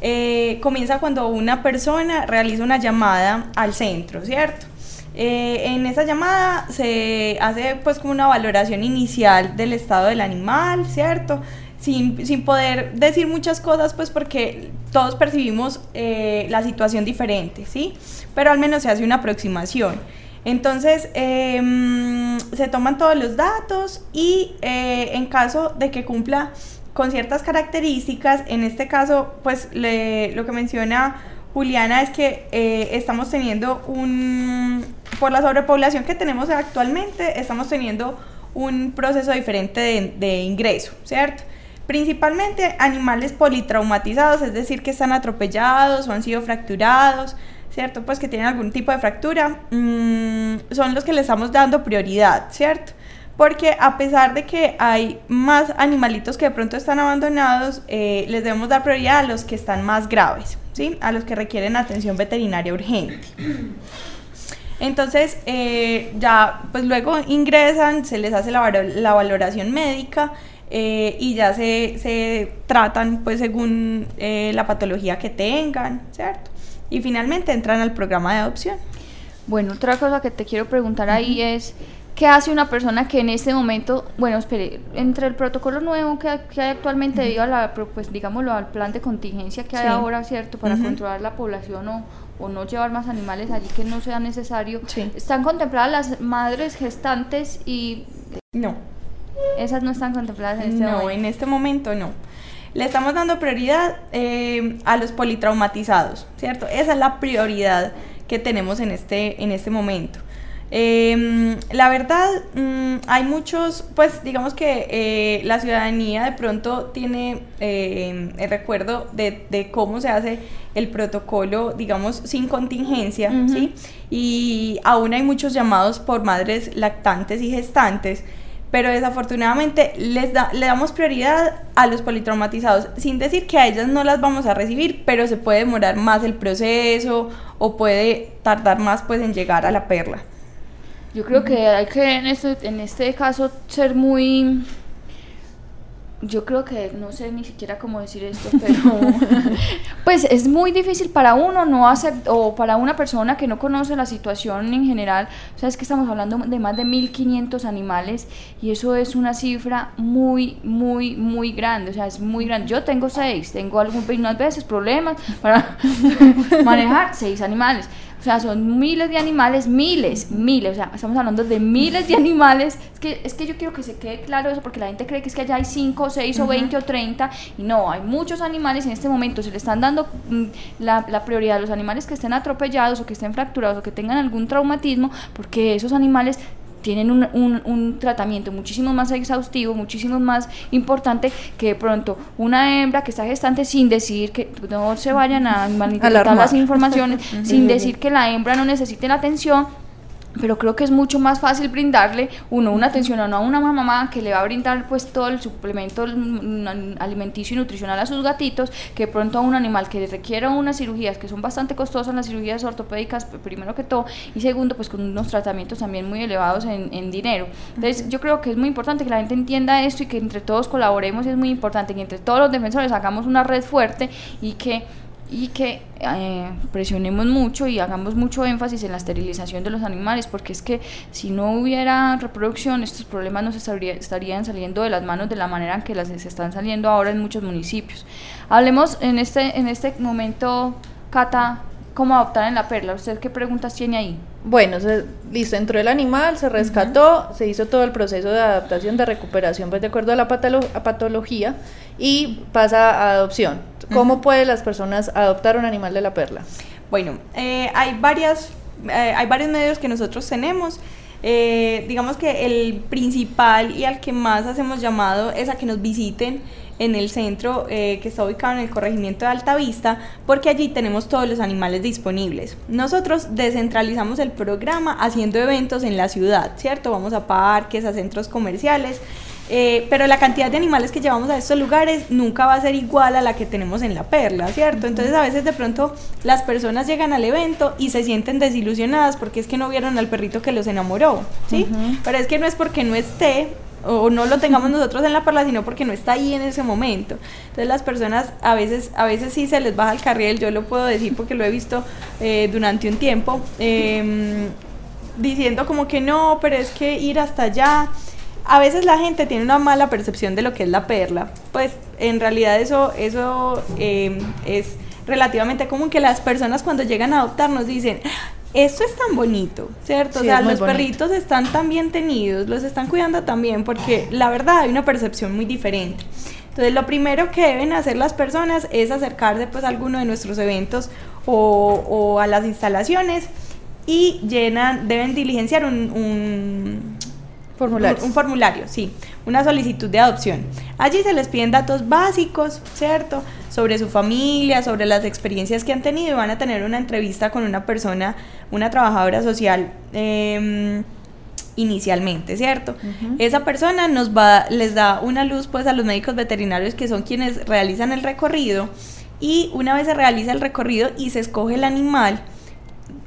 eh, comienza cuando una persona realiza una llamada al centro, ¿cierto? Eh, en esa llamada se hace pues como una valoración inicial del estado del animal, ¿cierto? Sin, sin poder decir muchas cosas pues porque todos percibimos eh, la situación diferente, ¿sí? Pero al menos se hace una aproximación. Entonces, em, se toman todos los datos y eh, en caso de que cumpla con ciertas características, en este caso, pues lo que menciona Juliana es que eh, estamos teniendo un, por la sobrepoblación que tenemos actualmente, estamos teniendo un proceso diferente de, de ingreso, ¿cierto? Principalmente animales politraumatizados, es decir, que están atropellados o han sido fracturados, ¿cierto? Pues que tienen algún tipo de fractura, mm, son los que le estamos dando prioridad, ¿cierto? Porque a pesar de que hay más animalitos que de pronto están abandonados, eh, les debemos dar prioridad a los que están más graves, ¿sí? A los que requieren atención veterinaria urgente. Entonces, eh, ya, pues luego ingresan, se les hace la, la valoración médica eh, y ya se, se tratan, pues según la patología que tengan, ¿cierto? Y finalmente entran al programa de adopción. Bueno, otra cosa que te quiero preguntar ahí es, ¿qué hace una persona que en este momento, bueno, espere, entre el protocolo nuevo que, hay- que hay actualmente debido a la, pues digámoslo, al plan de contingencia que hay ahora, ¿cierto? Para controlar la población o, o no llevar más animales allí que no sea necesario, Sí. ¿están contempladas las madres gestantes y No, esas no están contempladas en este no, momento? en este momento no. Le estamos dando prioridad eh, a los politraumatizados, ¿cierto? Esa es la prioridad que tenemos en este, en este momento. Eh, la verdad, mm, hay muchos, pues digamos que eh, la ciudadanía de pronto tiene eh, el recuerdo de, de cómo se hace el protocolo, digamos, sin contingencia. ¿sí? Y aún hay muchos llamados por madres lactantes y gestantes, pero desafortunadamente les da, le damos prioridad a los politraumatizados, sin decir que a ellas no las vamos a recibir, pero se puede demorar más el proceso o puede tardar más pues en llegar a la perla. Yo creo que hay que en este, en este caso ser muy... Yo creo que no sé ni siquiera cómo decir esto, *laughs* pero *laughs* pues es muy difícil para uno no hacer, o para una persona que no conoce la situación en general, o sea, es que estamos hablando de más de 1500 animales y eso es una cifra muy, muy, muy grande, o sea, es muy grande. Yo tengo seis, tengo algunas veces problemas para *laughs* manejar seis animales. O sea, son miles de animales, miles, miles, o sea, estamos hablando de miles de animales. Es que, es que yo quiero que se quede claro eso, porque la gente cree que es que allá hay 5, 6 o 20 o 30, y no, hay muchos animales en este momento, se le están dando mm, la, la prioridad a los animales que estén atropellados o que estén fracturados o que tengan algún traumatismo, porque esos animales tienen un, un, un tratamiento muchísimo más exhaustivo, muchísimo más importante que de pronto una hembra que está gestante sin decir que no se vayan a malinterpretar las informaciones, *laughs* sin decir que la hembra no necesite la atención, pero creo que es mucho más fácil brindarle uno una atención a una, a una mamá que le va a brindar pues todo el suplemento alimenticio y nutricional a sus gatitos que pronto a un animal que requiera unas cirugías que son bastante costosas las cirugías ortopédicas primero que todo y segundo pues con unos tratamientos también muy elevados en, en dinero. Entonces yo creo que es muy importante que la gente entienda esto y que entre todos colaboremos es muy importante que entre todos los defensores hagamos una red fuerte y que y que eh, presionemos mucho y hagamos mucho énfasis en la esterilización de los animales, porque es que si no hubiera reproducción, estos problemas no se estaría- estarían saliendo de las manos de la manera en que las se están saliendo ahora en muchos municipios. Hablemos en este, en este momento, Cata, cómo adoptar en la perla. ¿Usted qué preguntas tiene ahí? Bueno, se- listo, entró el animal, se rescató, se hizo todo el proceso de adaptación, de recuperación, pues de acuerdo a la patolo- a patología, y pasa a adopción. ¿Cómo pueden las personas adoptar un animal de la perla? Bueno, eh, hay, varias, eh, hay varios medios que nosotros tenemos. Eh, digamos que el principal y al que más hacemos llamado es a que nos visiten en el centro eh, que está ubicado en el corregimiento de Altavista, porque allí tenemos todos los animales disponibles. Nosotros descentralizamos el programa haciendo eventos en la ciudad, ¿cierto? Vamos a parques, a centros comerciales. Eh, pero la cantidad de animales que llevamos a estos lugares nunca va a ser igual a la que tenemos en la perla, ¿cierto? Entonces a veces de pronto las personas llegan al evento y se sienten desilusionadas porque es que no vieron al perrito que los enamoró, ¿sí? Pero es que no es porque no esté o no lo tengamos nosotros en la perla, sino porque no está ahí en ese momento. Entonces las personas a veces, a veces sí se les baja el carril, yo lo puedo decir porque lo he visto eh, durante un tiempo, em, diciendo como que no, pero es que ir hasta allá a veces la gente tiene una mala percepción de lo que es la perla. Pues en realidad eso, eso eh, es relativamente común que las personas cuando llegan a adoptar nos dicen, esto es tan bonito, ¿cierto? Sí, o sea, los bonito. perritos están tan bien tenidos, los están cuidando también, porque la verdad hay una percepción muy diferente. Entonces lo primero que deben hacer las personas es acercarse pues a alguno de nuestros eventos o, o a las instalaciones y llenan, deben diligenciar un- un Formulario. un, un formulario, sí, una solicitud de adopción. Allí se les piden datos básicos, ¿cierto? Sobre su familia, sobre las experiencias que han tenido y van a tener una entrevista con una persona, una trabajadora social. em, inicialmente, ¿cierto? Esa persona nos va, les da una luz pues a los médicos veterinarios que son quienes realizan el recorrido y una vez se realiza el recorrido y se escoge el animal,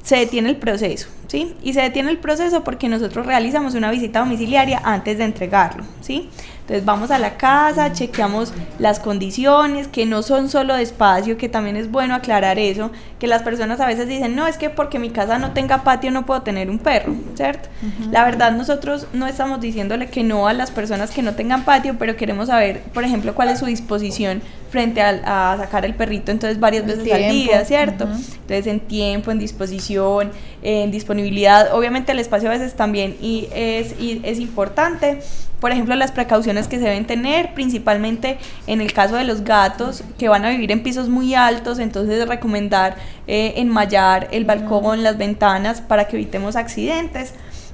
se detiene el proceso, ¿sí? Y se detiene el proceso porque nosotros realizamos una visita domiciliaria antes de entregarlo, ¿sí? Entonces vamos a la casa, chequeamos las condiciones, que no son solo de espacio, que también es bueno aclarar eso, que las personas a veces dicen, no, es que porque mi casa no tenga patio no puedo tener un perro, ¿cierto? La verdad nosotros no estamos diciéndole que no a las personas que no tengan patio, pero queremos saber, por ejemplo, cuál es su disposición frente al- a, sacar el perrito, entonces varias veces al día, ¿cierto? ujú. Entonces en tiempo, en disposición, en disponibilidad, obviamente el espacio a veces también y es, y es importante. Por ejemplo, las precauciones que se deben tener, principalmente en el caso de los gatos que van a vivir en pisos muy altos, entonces recomendar eh, enmallar el balcón, las ventanas para que evitemos accidentes.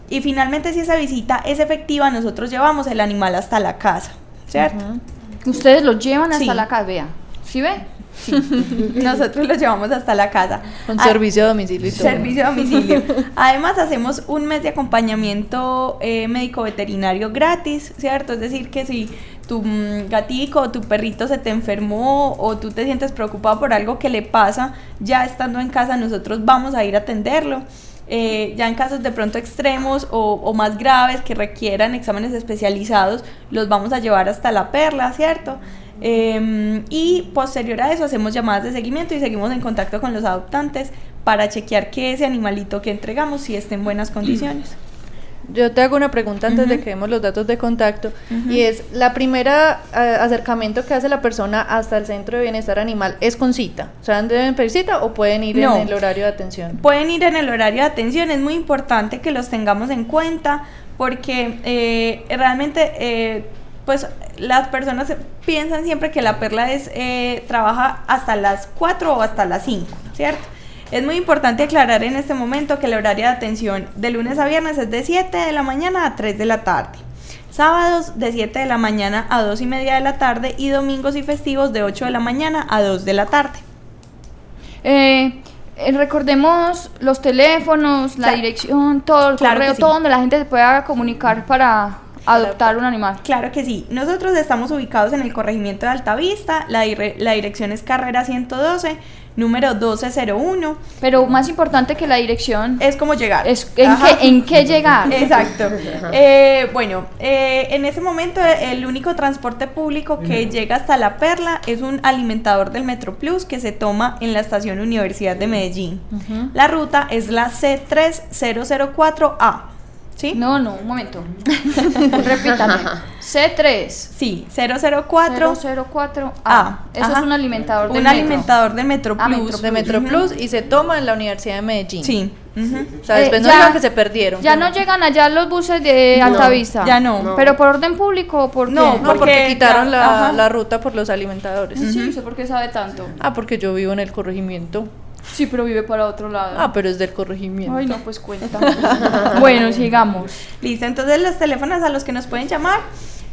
Y finalmente, si esa visita es efectiva, nosotros llevamos el animal hasta la casa, ¿cierto? Ustedes lo llevan hasta Sí. la casa, vea. ¿Sí ve? Nosotros lo llevamos hasta la casa. Con Ah, servicio a domicilio y todo. Servicio a domicilio. *laughs* Además, hacemos un mes de acompañamiento eh, médico veterinario gratis, ¿cierto? Es decir, que si tu mm, gatico o tu perrito se te enfermó o tú te sientes preocupado por algo que le pasa, ya estando en casa, nosotros vamos a ir a atenderlo. Eh, ya en casos de pronto extremos o, o más graves que requieran exámenes especializados, los vamos a llevar hasta la perla, ¿cierto? Eh, y posterior a eso hacemos llamadas de seguimiento y seguimos en contacto con los adoptantes para chequear que ese animalito que entregamos si esté en buenas condiciones. Yo te hago una pregunta antes de que demos los datos de contacto y es la primera eh, acercamiento que hace la persona hasta el centro de bienestar animal es con cita, o sea, deben pedir cita o pueden ir No. en el horario de atención. Pueden ir en el horario de atención, es muy importante que los tengamos en cuenta porque eh, realmente eh, pues las personas piensan siempre que la perla es eh, trabaja hasta las 4 o hasta las 5, ¿cierto? Es muy importante aclarar en este momento que el horario de atención de lunes a viernes es de 7 de la mañana a 3 de la tarde. Sábados de 7 de la mañana a 2 y media de la tarde y domingos y festivos de 8 de la mañana a 2 de la tarde. Eh, eh, recordemos los teléfonos, la Claro. dirección, todo el Claro correo, sí. todo donde la gente se pueda comunicar para adoptar un animal. Claro que sí. Nosotros estamos ubicados en el corregimiento de Altavista. La, dire- la dirección es carrera 112, número 1201. Pero más importante que la dirección Es como llegar. es en, qué, en qué llegar. Exacto. *laughs* Eh, bueno, eh, en ese momento el único transporte público que llega hasta La Perla es un alimentador del Metro Plus que se toma en la estación Universidad de Medellín. La ruta es la C3004A. ¿Sí? No, no, un momento. *laughs* Repítame. C3 Sí, 004 004A. A. Eso Ajá. es un alimentador del un metro. alimentador del Metro Ah, Plus. Metro De Metro. Plus y se toma en la Universidad de Medellín. Sí. O sea, Eh, después no ya- digan que se perdieron. Ya no llegan allá los buses de No, Altavista. ya no. No. Pero por orden público o por qué? No, No, porque, porque quitaron ya- la, ruta por los alimentadores. Sí, no sé por qué sabe tanto. Ah, porque yo vivo en el corregimiento. Sí, pero vive para otro lado. Ah, pero es del corregimiento. Ay, no, pues cuenta. bueno, sigamos. Listo, entonces los teléfonos a los que nos pueden llamar,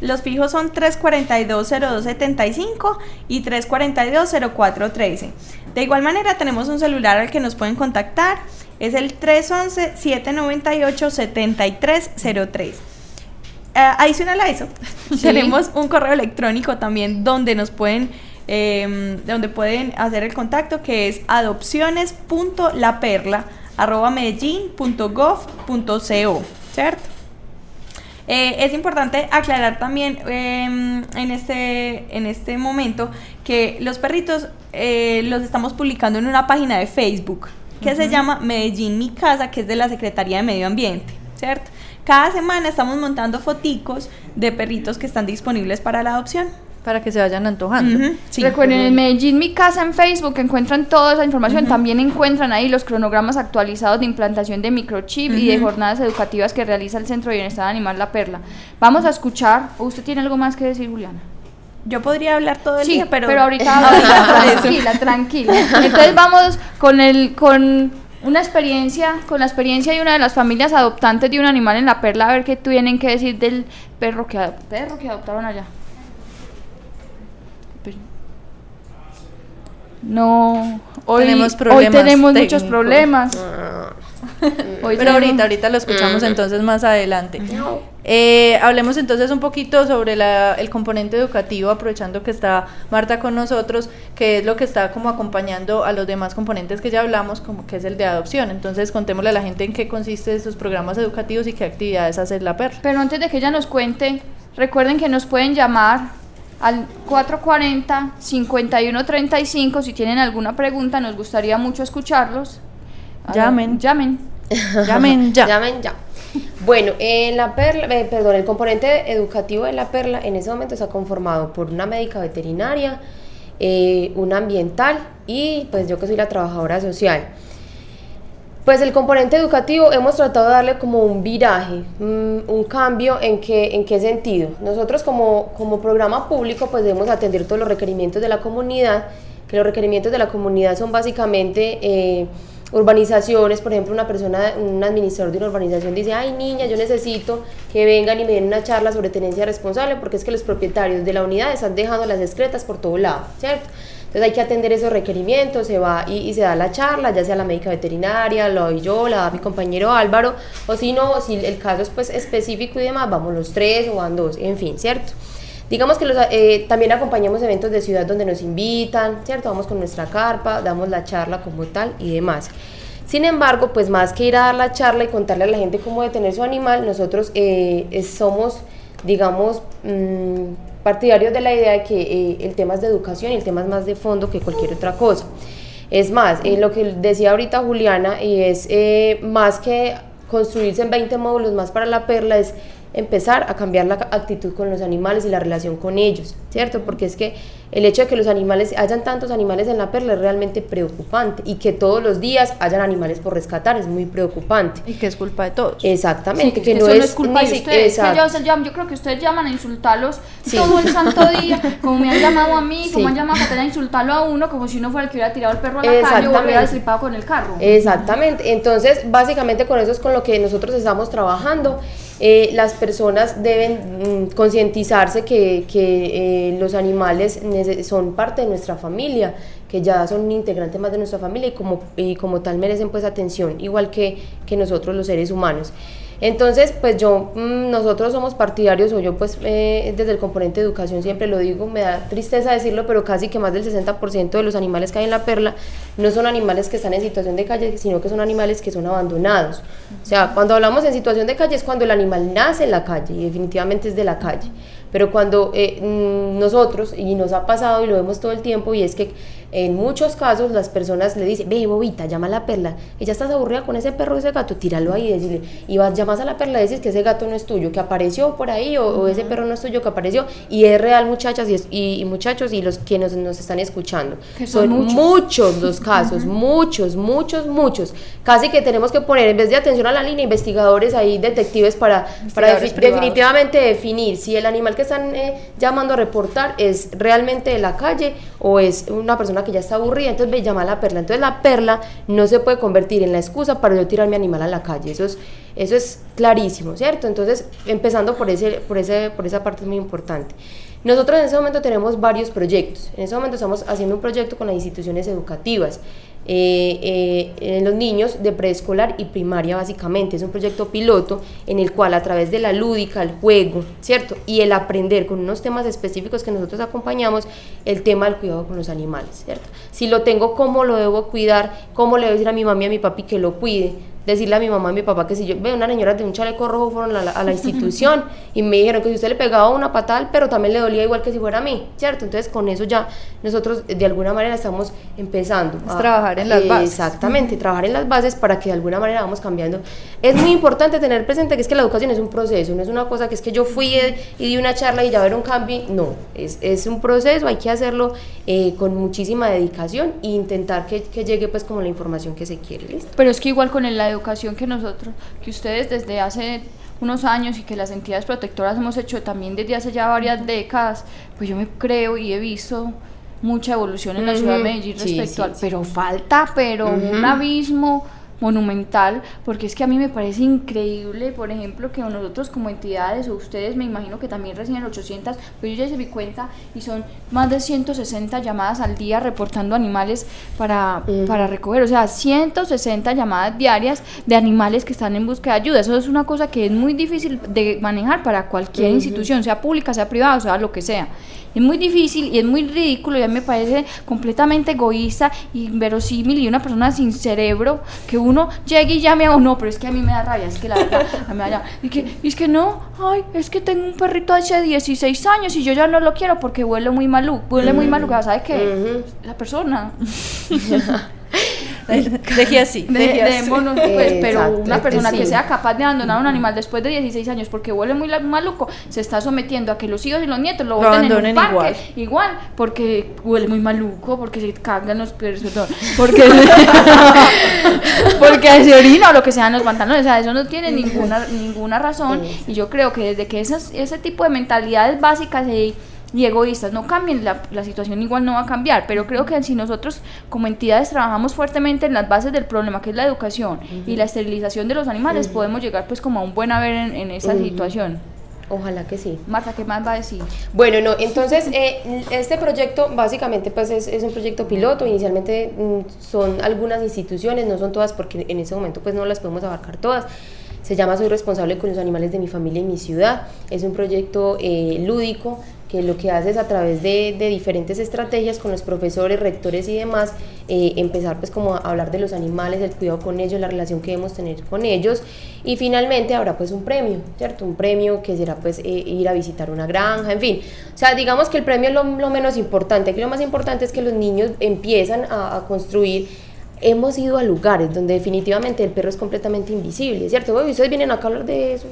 los fijos son 342-0275 y 342-0413. De igual manera tenemos un celular al que nos pueden contactar, es el 311-798-7303. Eh, adicional a eso, *laughs* tenemos un correo electrónico también donde nos pueden, eh, donde pueden hacer el contacto que es adopciones.laperla arroba medellín.gov.co, ¿cierto? Eh, es importante aclarar también eh, en, este, en este momento que los perritos eh, los estamos publicando en una página de Facebook que se llama Medellín Mi Casa, que es de la Secretaría de Medio Ambiente, ¿cierto? Cada semana estamos montando foticos de perritos que están disponibles para la adopción. Para que se vayan antojando. Sí. Recuerden, en Medellín, mi casa en Facebook, encuentran toda esa información. También encuentran ahí los cronogramas actualizados de implantación de microchip y de jornadas educativas que realiza el Centro de Bienestar Animal La Perla. Vamos a escuchar. ¿o ¿Usted tiene algo más que decir, Juliana? Yo podría hablar todo el Sí, día, pero, ahorita, *laughs* tranquila, tranquila. Entonces vamos con el con una experiencia, con la experiencia de una de las familias adoptantes de un animal en La Perla, a ver qué tienen que decir del perro que, perro que adoptaron allá. No, hoy Tenemos hoy problemas tenemos muchos problemas. *laughs* Hoy Pero tenemos- ahorita, ahorita lo escuchamos entonces más adelante. Eh, hablemos entonces un poquito sobre la- el componente educativo, aprovechando que está Marta con nosotros, que es lo que está como acompañando a los demás componentes que ya hablamos, como que es el de adopción. Entonces, contémosle a la gente en qué consiste esos programas educativos y qué actividades hace la perla. Pero antes de que ella nos cuente, recuerden que nos pueden llamar al 440-5135 si tienen alguna pregunta, nos gustaría mucho escucharlos. A ver, Llamen. Llamen. *laughs* Llamen ya. Llamen ya. Bueno, en la perla, eh, perdón, el componente educativo de la perla en ese momento está conformado por una médica veterinaria, eh, una ambiental y pues yo que soy la trabajadora social. Pues el componente educativo hemos tratado de darle como un viraje, mm, un cambio en qué, en qué sentido. Nosotros como, como programa público pues debemos atender todos los requerimientos de la comunidad, que los requerimientos de la comunidad son básicamente eh, urbanizaciones, por ejemplo una persona, un administrador de una urbanización dice, ay niña, yo necesito que vengan y me den una charla sobre tenencia responsable porque es que los propietarios de la unidad están dejando las excretas por todo lado, ¿cierto? Entonces hay que atender esos requerimientos, se va y, se da la charla, ya sea la médica veterinaria, lo doy yo, la da mi compañero Álvaro, o si no, si el caso es pues específico y demás, vamos los tres o van dos, en fin, ¿cierto? Digamos que los, eh, también acompañamos eventos de ciudad donde nos invitan, ¿cierto? Vamos con nuestra carpa, damos la charla como tal y demás. Sin embargo, pues más que ir a dar la charla y contarle a la gente cómo detener su animal, nosotros eh, somos, digamos, mm, partidarios de la idea de que eh, el tema es de educación y el tema es más de fondo que cualquier otra cosa. Es más, eh, lo que decía ahorita Juliana, y es eh, más que construirse en 20 módulos más para la perla, es empezar a cambiar la actitud con los animales y la relación con ellos, ¿cierto? Porque es que el hecho de que los animales, hayan tantos animales en la perla es realmente preocupante y que todos los días hayan animales por rescatar es muy preocupante. Y que es culpa de todos. Exactamente, Sí, que, que no, eso es, no es culpa ni de ustedes. que exacto. ellos se llaman- yo creo que ustedes llaman a insultarlos Sí. todo el santo *laughs* día, como me han llamado a mí, como Sí. han llamado a Catalina a insultarlo a uno, como si uno fuera el que hubiera tirado el perro a la calle o hubiera destripado con el carro. Exactamente, entonces básicamente con eso es con lo que nosotros estamos trabajando. Eh, las personas deben mm, concientizarse que, que, eh, los animales son parte de nuestra familia, que ya son un integrante más de nuestra familia y como, y como tal merecen pues atención, igual que, que nosotros los seres humanos. Entonces, pues yo, mm, nosotros somos partidarios, o yo pues eh, desde el componente educación siempre lo digo, me da tristeza decirlo, pero casi que más del 60% de los animales que hay en la perla no son animales que están en situación de calle, sino que son animales que son abandonados. O sea, cuando hablamos en situación de calle es cuando el animal nace en la calle y definitivamente es de la calle. Pero cuando eh, mm, nosotros, y nos ha pasado y lo vemos todo el tiempo, y es que en muchos casos las personas le dicen, ve bobita, llama a la perla, ella estás aburrida con ese perro ese gato, tíralo ahí y decirle, y vas, llamas a la perla y dices que ese gato no es tuyo, que apareció por ahí, o, o ese perro no es tuyo, que apareció, y es real muchachas y, es- y- y muchachos y los que nos, nos están escuchando. Que son muchos. muchos los casos, muchos, muchos, muchos. Casi que tenemos que poner, en vez de atención a la línea, investigadores ahí, detectives para, para Investigadores defi- privados. definitivamente definir si el animal que están eh, llamando a reportar es realmente de la calle o es una persona que ya está aburrida, entonces ve, llama a la perla. Entonces la perla no se puede convertir en la excusa para yo tirar mi animal a la calle, eso es, eso es clarísimo, ¿cierto? Entonces, empezando por, ese, por, ese, por esa parte es muy importante. Nosotros en ese momento tenemos varios proyectos. En ese momento estamos haciendo un proyecto con las instituciones educativas, eh, eh, en los niños de preescolar y primaria básicamente. Es un proyecto piloto en el cual a través de la lúdica, el juego, ¿cierto? Y el aprender con unos temas específicos que nosotros acompañamos, el tema del cuidado con los animales, ¿cierto? Si lo tengo, ¿cómo lo debo cuidar? ¿Cómo le debo decir a mi mami y a mi papi que lo cuide? Decirle a mi mamá y mi papá que si yo veo una señora de un chaleco rojo fueron a la, a la institución *laughs* y me dijeron que si usted le pegaba una patada al perro también le dolía igual que si fuera a mí, ¿cierto? Entonces con eso ya nosotros de alguna manera estamos empezando Es trabajar en las bases. Exactamente, trabajar en las bases para que de alguna manera vamos cambiando. Es muy importante tener presente que es que la educación es un proceso, no es una cosa que es que yo fui eh, y di una charla y ya ver un cambio, no, es, es un proceso, hay que hacerlo eh, con muchísima dedicación e intentar que, que llegue pues como la información que se quiere, ¿listo? Pero es que igual con el- la educación que nosotros, que ustedes desde hace unos años y que las entidades protectoras hemos hecho también desde hace ya varias décadas, pues yo me creo y he visto mucha evolución en la ciudad de Medellín sí, respecto sí, al... sí. Pero falta, pero un abismo monumental, porque es que a mí me parece increíble, por ejemplo, que nosotros como entidades o ustedes me imagino que también reciben 800, pues yo ya hice mi cuenta y son más de 160 llamadas al día reportando animales para, para recoger, o sea, 160 llamadas diarias de animales que están en búsqueda de ayuda. Eso es una cosa que es muy difícil de manejar para cualquier institución, sea pública, sea privada, sea lo que sea. Es muy difícil y es muy ridículo, ya me parece completamente egoísta y inverosímil y una persona sin cerebro que uno llegue y llame a uno, pero es que a mí me da rabia, es que la verdad, a mí me da rabia. y que y es que no, ay, es que tengo un perrito hace 16 años y yo ya no lo quiero porque huele muy maluco, huele muy maluco, ¿sabes qué? La persona. *laughs* Deje así, De- dejémonos, pues, pero Exacto, una persona que sea capaz de abandonar un animal después de 16 años porque huele muy la- maluco, se está sometiendo a que los hijos y los nietos lo Lo boten en un abandonen parque. igual. Igual. porque huele muy maluco, porque se cagan los perros, perdón, *laughs* porque, porque se orina o lo que sea en los pantalones. O sea, eso no tiene ninguna, ninguna razón. Y yo creo que desde que esas, ese tipo de mentalidades básicas y, y egoístas no cambien, la, la situación igual no va a cambiar. Pero creo que si nosotros como entidades trabajamos fuertemente en las bases del problema, que es la educación y la esterilización de los animales, podemos llegar pues como a un buen haber en, en esa situación. Ojalá que sí. Marta, ¿qué más va a decir? Bueno, no, entonces eh, este proyecto básicamente pues es, es un proyecto piloto, inicialmente mm, son algunas instituciones, no son todas porque en ese momento pues no las podemos abarcar todas. Se llama Soy responsable con los animales de mi familia y mi ciudad. Es un proyecto eh, lúdico que lo que hace es a través de, diferentes estrategias con los profesores, rectores y demás, eh, empezar pues como a hablar de los animales, del cuidado con ellos, la relación que debemos tener con ellos y finalmente habrá pues un premio, ¿cierto? Un premio que será pues eh, ir a visitar una granja, en fin. O sea, digamos que el premio es lo, menos importante, que lo más importante es que los niños empiezan a construir hemos ido a lugares donde definitivamente el perro es completamente invisible, ¿cierto? Ustedes vienen acá a hablar de eso,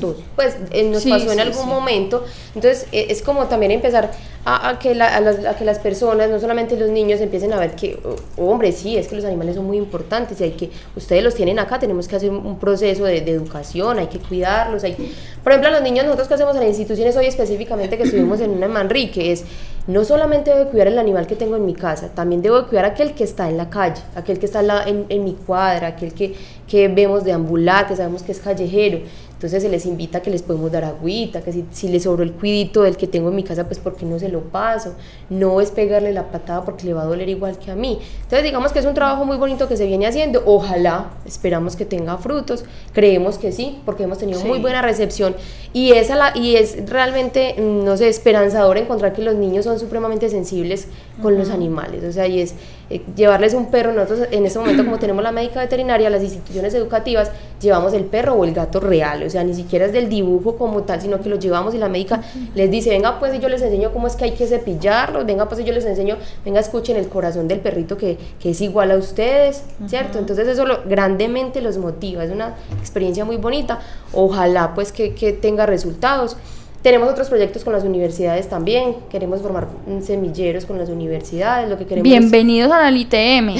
dos. Pues eh, nos Sí, pasó en sí, algún sí. momento, entonces eh, es como también empezar a, a que la- a las, a que las personas, no solamente los niños, empiecen a ver que, oh, hombre, sí, es que los animales son muy importantes y hay que, ustedes los tienen acá, tenemos que hacer un proceso de, de educación, hay que cuidarlos. Hay, por ejemplo, a los niños, nosotros que hacemos en las instituciones hoy específicamente que estuvimos en una en Manrique, es no solamente debo cuidar el animal que tengo en mi casa, también debo cuidar aquel que está en la calle, aquel que está en, la- en- en mi cuadra, aquel que, que vemos deambular, que sabemos que es callejero. Entonces se les invita a que les podemos dar agüita, que si, si les sobró el cuidito del que tengo en mi casa, pues porque no se lo paso. No es pegarle la patada porque le va a doler igual que a mí. Entonces digamos que es un trabajo muy bonito que se viene haciendo. Ojalá, esperamos que tenga frutos. Creemos que sí, porque hemos tenido muy buena recepción. Y, esa la, y es realmente, mm, no sé, esperanzador encontrar que los niños son supremamente sensibles con los animales. O sea, y es eh, llevarles un perro. Nosotros en este momento, como tenemos la médica veterinaria, las instituciones educativas, llevamos el perro o el gato real. O sea, ni siquiera es del dibujo como tal, sino que lo llevamos y la médica les dice, venga, pues y yo les enseño cómo es que hay que cepillarlos, venga, pues y yo les enseño, venga, escuchen el corazón del perrito que, que es igual a ustedes, ¿cierto? Entonces eso lo, grandemente los motiva, es una experiencia muy bonita. Ojalá pues que, que tenga resultados. Tenemos otros proyectos con las universidades también, queremos formar semilleros con las universidades, lo que queremos Bienvenidos a la ITM.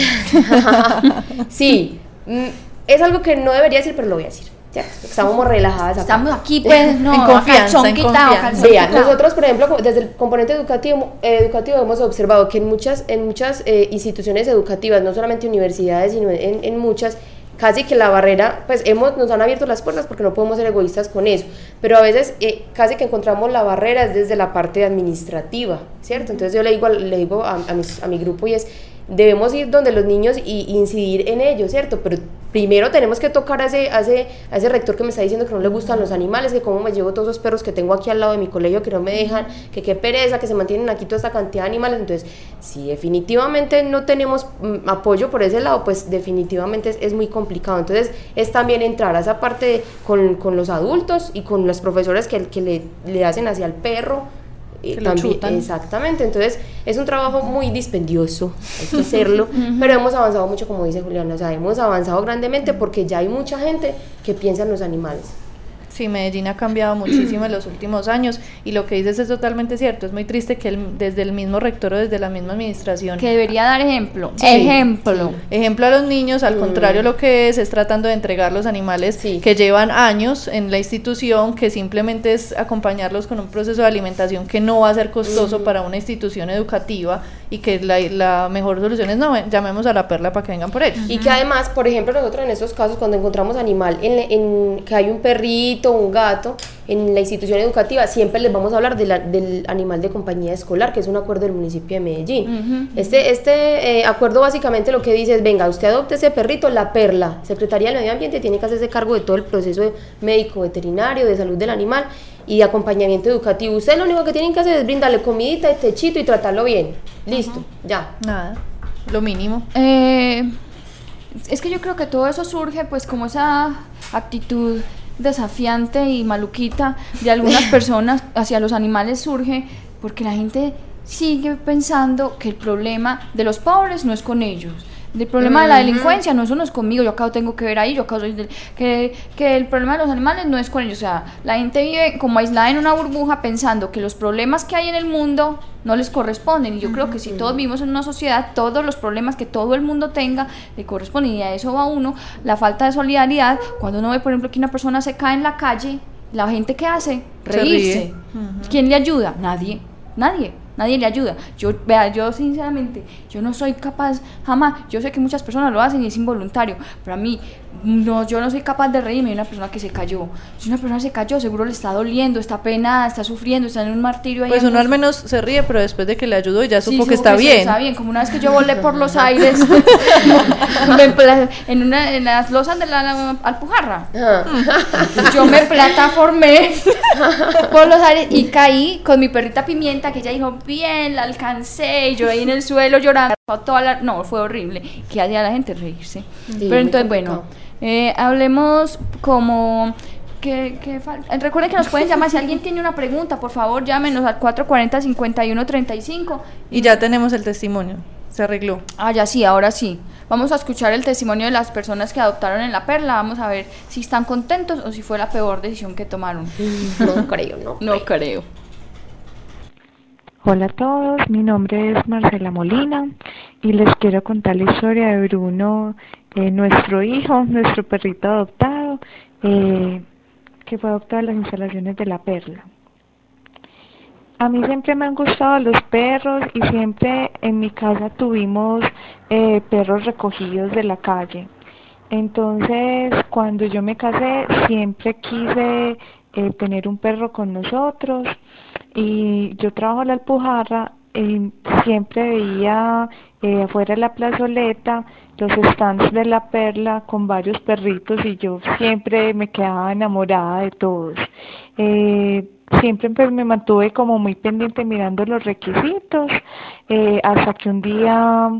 *laughs* sí, mm, es algo que no debería decir, pero lo voy a decir. Estamos relajadas acá. Estamos aquí, *laughs* pues, no, En confianza, en quitado, confianza. nosotros, por ejemplo, desde el componente educativo, eh, educativo hemos observado que en muchas, en muchas eh, instituciones educativas, no solamente universidades, sino en, en muchas, casi que la barrera, pues hemos, nos han abierto las puertas porque no podemos ser egoístas con eso, pero a veces eh, casi que encontramos la barrera es desde la parte administrativa, ¿cierto? Entonces yo le digo, le digo a, a mis- a mi grupo y es, debemos ir donde los niños y incidir en ellos, ¿cierto? Pero primero tenemos que tocar a ese, a, ese, a ese rector que me está diciendo que no le gustan los animales, que cómo me llevo todos esos perros que tengo aquí al lado de mi colegio que no me dejan, que qué pereza, que se mantienen aquí toda esta cantidad de animales. Entonces, si definitivamente no tenemos mm, apoyo por ese lado, pues definitivamente es, muy complicado. Entonces, es también entrar a esa parte de- con, con los adultos y con los profesores que, que le, le hacen hacia el perro. Eh, también, chutan. exactamente, entonces es un trabajo muy dispendioso, hay que *laughs* hacerlo, pero hemos avanzado mucho, como dice Juliana, o sea, hemos avanzado grandemente porque ya hay mucha gente que piensa en los animales. Sí, Medellín ha cambiado muchísimo en los *clears throat* últimos años y lo que dices es totalmente cierto. Es muy triste que el- desde el mismo rector o desde la misma administración Que debería dar ejemplo. Sí, ejemplo. Ejemplo a los niños, al contrario, lo que es es tratando de entregar los animales Sí. que llevan años en la institución, que simplemente es acompañarlos con un proceso de alimentación que no va a ser costoso para una institución educativa y que la, la mejor solución es no, ven, llamemos a la perla para que vengan por ellos. Y que además, por ejemplo, nosotros en estos casos, cuando encontramos animal, en, en- que hay un perrito, un gato, en la institución educativa, siempre les vamos a hablar de la- del animal de compañía escolar, que es un acuerdo del municipio de Medellín. Este, este eh, acuerdo básicamente lo que dice es, venga, usted adopte ese perrito, la perla. Secretaría del Medio Ambiente tiene que hacerse cargo de todo el proceso médico, veterinario, de salud del animal y de acompañamiento educativo. Usted lo único que tienen que hacer es brindarle comidita techito y tratarlo bien. Listo, ya. Nada, lo mínimo. Eh, es que yo creo que todo eso surge pues como esa actitud desafiante y maluquita de algunas *laughs* personas hacia los animales surge porque la gente sigue pensando que el problema de los pobres no es con ellos. El problema de la delincuencia no, eso no es conmigo, yo acá tengo que ver ahí, yo acá soy del- que, que el problema de los animales no es con ellos, o sea, la gente vive como aislada en una burbuja pensando que los problemas que hay en el mundo no les corresponden, y yo creo que si todos vivimos en una sociedad, todos los problemas que todo el mundo tenga le corresponden, y a eso va uno, la falta de solidaridad, cuando uno ve, por ejemplo, que una persona se cae en la calle, la gente que hace, Se reírse. ¿Quién le ayuda? Nadie, nadie, nadie le ayuda. Yo, vea, yo sinceramente, yo no soy capaz, jamás, yo sé que muchas personas lo hacen y es involuntario, pero a mí, no, yo no soy capaz de reírme de una persona que se cayó. Si una persona se cayó, seguro le está doliendo, está penada, está sufriendo, está en un martirio ahí. Pues uno al menos se ríe, pero después de que le ayudó ya Sí, supo que está bien. Está bien, como una vez que yo volé por los *laughs* aires *laughs* *laughs* en, una, en las losas de la, la Alpujarra. Ajá. Yo me plataformé por los aires y caí con mi perrita pimienta que ella dijo, bien, la alcancé. Y yo ahí en el suelo llorando. Toda la- no, fue horrible. ¿Qué hacía la gente? Reírse. Sí, Pero entonces, bueno, eh, hablemos como... Que, que eh, Recuerden que nos pueden llamar. Si alguien tiene una pregunta, por favor, llámenos al 440-5135. Y ya tenemos el testimonio. Se arregló. Ah, ya sí, ahora sí. Vamos a escuchar el testimonio de las personas que adoptaron en la perla. Vamos a ver si están contentos o si fue la peor decisión que tomaron. *laughs* No creo, ¿no? No creo. Hola a todos, mi nombre es Marcela Molina y les quiero contar la historia de Bruno, eh, nuestro hijo, nuestro perrito adoptado, eh, que fue adoptado en las instalaciones de La Perla. A mí siempre me han gustado los perros y siempre en mi casa tuvimos eh, perros recogidos de la calle. Entonces, cuando yo me casé, siempre quise tener un perro con nosotros y yo trabajo en la Alpujarra y siempre veía eh, afuera de la plazoleta los stands de la perla con varios perritos y yo siempre me quedaba enamorada de todos. Eh, siempre me mantuve como muy pendiente mirando los requisitos eh, hasta que un día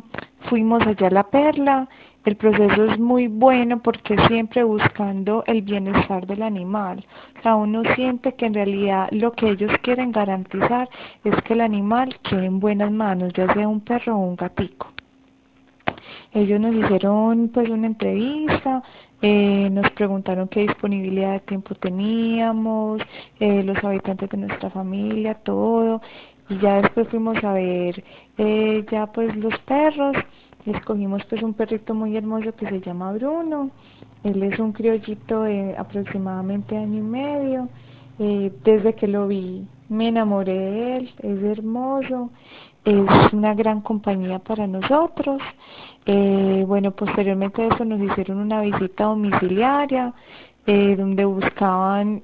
fuimos allá a la perla el proceso es muy bueno porque siempre buscando el bienestar del animal. O sea, uno siente que en realidad lo que ellos quieren garantizar es que el animal quede en buenas manos, ya sea un perro o un gatico. Ellos nos hicieron pues una entrevista, eh, nos preguntaron qué disponibilidad de tiempo teníamos, eh, los habitantes de nuestra familia, todo. Y ya después fuimos a ver eh, ya pues los perros. Escogimos pues un perrito muy hermoso que se llama Bruno. Él es un criollito de aproximadamente año y medio. Eh, desde que lo vi me enamoré de él, es hermoso, es una gran compañía para nosotros. Eh, bueno, posteriormente a eso nos hicieron una visita domiciliaria eh, donde buscaban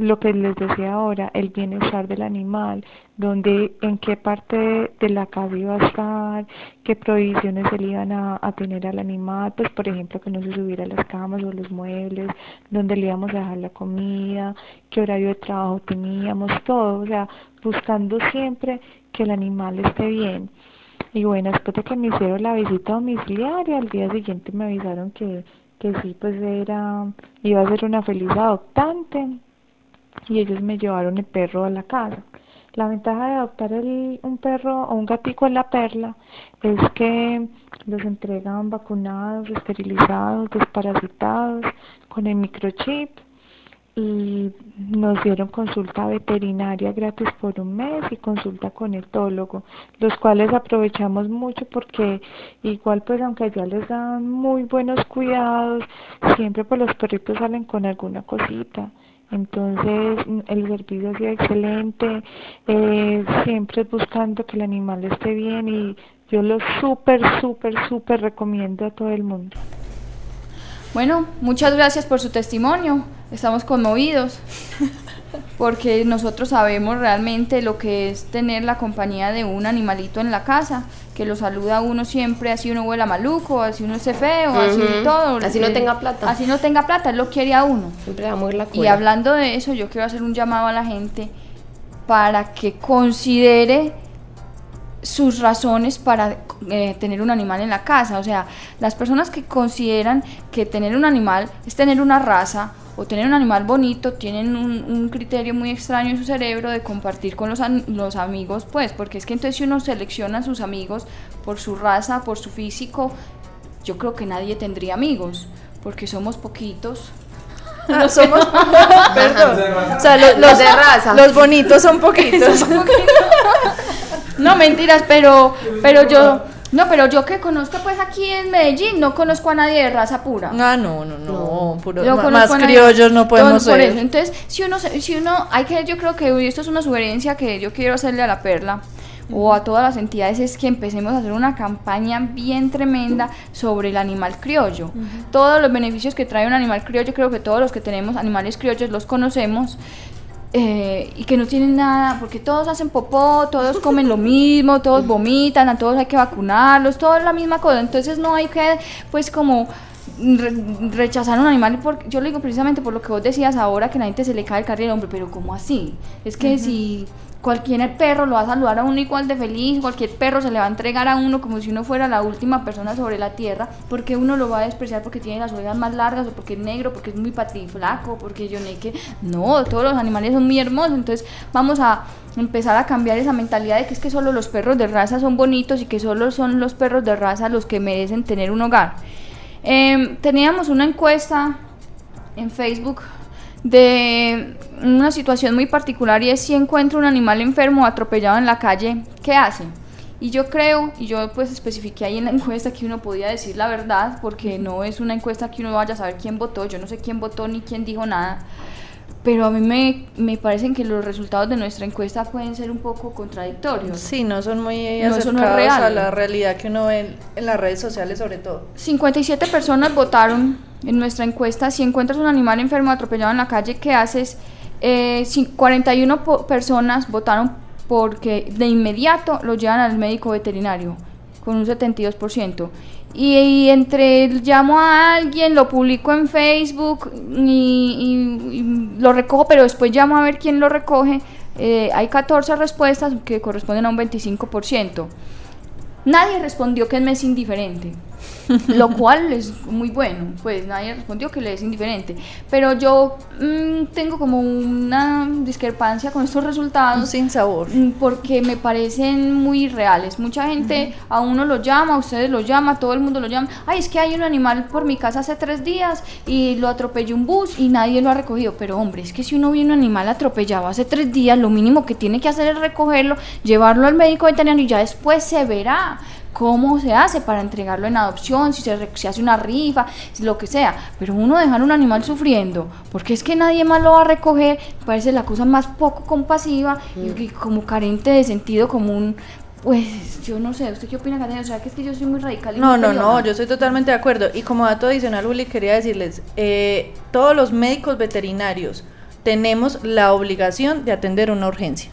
lo que les decía ahora, el bienestar del animal, donde, en qué parte de, la casa iba a estar, qué prohibiciones se le iban a, a tener al animal, pues por ejemplo que no se subiera a las camas o los muebles, dónde le íbamos a dejar la comida, qué horario de trabajo teníamos, todo, o sea, buscando siempre que el animal esté bien. Y bueno, después de que me hicieron la visita domiciliaria, al día siguiente me avisaron que, que sí, pues era, iba a ser una feliz adoptante y ellos me llevaron el perro a la casa. La ventaja de adoptar un perro o un gatico en la perla es que los entregan vacunados, esterilizados, desparasitados, con el microchip y nos dieron consulta veterinaria gratis por un mes y consulta con etólogo, los cuales aprovechamos mucho porque igual pues aunque ya les dan muy buenos cuidados, siempre pues los perritos salen con alguna cosita. Entonces, el servicio ha sido excelente, eh, siempre buscando que el animal esté bien y yo lo súper, súper, súper recomiendo a todo el mundo. Bueno, muchas gracias por su testimonio. Estamos conmovidos *laughs* porque nosotros sabemos realmente lo que es tener la compañía de un animalito en la casa, que lo saluda a uno siempre, así uno huela maluco, así uno esté feo, así todo. Así no Eh, tenga plata. Así no tenga plata, él lo quiere a uno. Siempre va a mover la Y hablando de eso, yo quiero hacer un llamado a la gente para que considere sus razones para eh, tener un animal en la casa. O sea, las personas que consideran que tener un animal es tener una raza o tener un animal bonito tienen un, un criterio muy extraño en su cerebro de compartir con los, an- los amigos, pues, porque es que entonces si uno selecciona a sus amigos por su raza, por su físico, yo creo que nadie tendría amigos, porque somos poquitos. Ah, somos, *laughs* perdón. O sea, lo- Los los, de raza. los bonitos son poquitos. *laughs* No, mentiras, pero, pero yo, no, pero yo que conozco pues aquí en Medellín, no conozco a nadie de raza pura. Ah, no, no, no, puro- ma- conozco más criollos no podemos por ser. eso, entonces, si uno, si uno, hay que, yo creo que esto es una sugerencia que yo quiero hacerle a la Perla o a todas las entidades es que empecemos a hacer una campaña bien tremenda sobre el animal criollo. Todos los beneficios que trae un animal criollo, creo que todos los que tenemos animales criollos los conocemos. Eh, y que no tienen nada, porque todos hacen popó, todos comen lo mismo, todos vomitan, a todos hay que vacunarlos, todo es la misma cosa, entonces no hay que, pues como re- rechazar un animal, porque yo lo digo precisamente por lo que vos decías ahora, que a la gente se le cae el carril, hombre, pero ¿cómo así? Es que si cualquier perro lo va a saludar a uno igual de feliz, cualquier perro se le va a entregar a uno como si uno fuera la última persona sobre la tierra, porque uno lo va a despreciar porque tiene las orejas más largas o porque es negro, porque es muy patiflaco, porque yo no que no, todos los animales son muy hermosos, entonces vamos a empezar a cambiar esa mentalidad de que es que solo los perros de raza son bonitos y que solo son los perros de raza los que merecen tener un hogar. Em, teníamos una encuesta en Facebook de una situación muy particular y es si encuentra un animal enfermo atropellado en la calle, ¿qué hace? Y yo creo, y yo pues especifiqué ahí en la *laughs* encuesta que uno podía decir la verdad, porque no es una encuesta que uno vaya a saber quién votó, yo no sé quién votó ni quién dijo nada, pero a mí me, me parecen que los resultados de nuestra encuesta pueden ser un poco contradictorios. Sí, no son muy No, eso no es acercados real. a la realidad que uno ve en, en las redes sociales sobre todo. 57 personas votaron en nuestra encuesta. Si encuentras un animal enfermo atropellado en la calle, ¿qué haces? Eh, cin- 41 po- personas votaron porque de inmediato lo llevan al médico veterinario, con un 72%. Y, entre llamo a alguien, lo publico en Facebook y, y- y lo recojo, pero después llamo a ver quién lo recoge. eh, hay 14 respuestas que corresponden a un 25%. Nadie respondió que me es indiferente, lo cual es muy bueno, pues nadie respondió que le es indiferente. Pero yo mm, tengo como una discrepancia con estos resultados. Sin sabor. Mm, Porque me parecen muy reales. Mucha gente a uno lo llama, a ustedes lo llama, todo el mundo lo llama. Ay, es que hay un animal por mi casa hace tres días y lo atropelló un bus y nadie lo ha recogido. Pero hombre, es que si uno ve un animal atropellado hace tres días, lo mínimo que tiene que hacer es recogerlo, llevarlo al médico veterinario y ya después se verá cómo se hace para entregarlo en adopción, si se, hace una rifa, si lo que sea. Pero uno dejar un animal sufriendo, porque es que nadie más lo va a recoger, parece la cosa más poco compasiva y, y como carente de sentido común. Pues yo no sé, ¿usted qué opina, Catania? O sea, que es que yo soy muy radical. y No, no, no, yo estoy totalmente de acuerdo. Y como dato adicional, Uli, quería decirles, eh, todos los médicos veterinarios tenemos la obligación de atender una urgencia.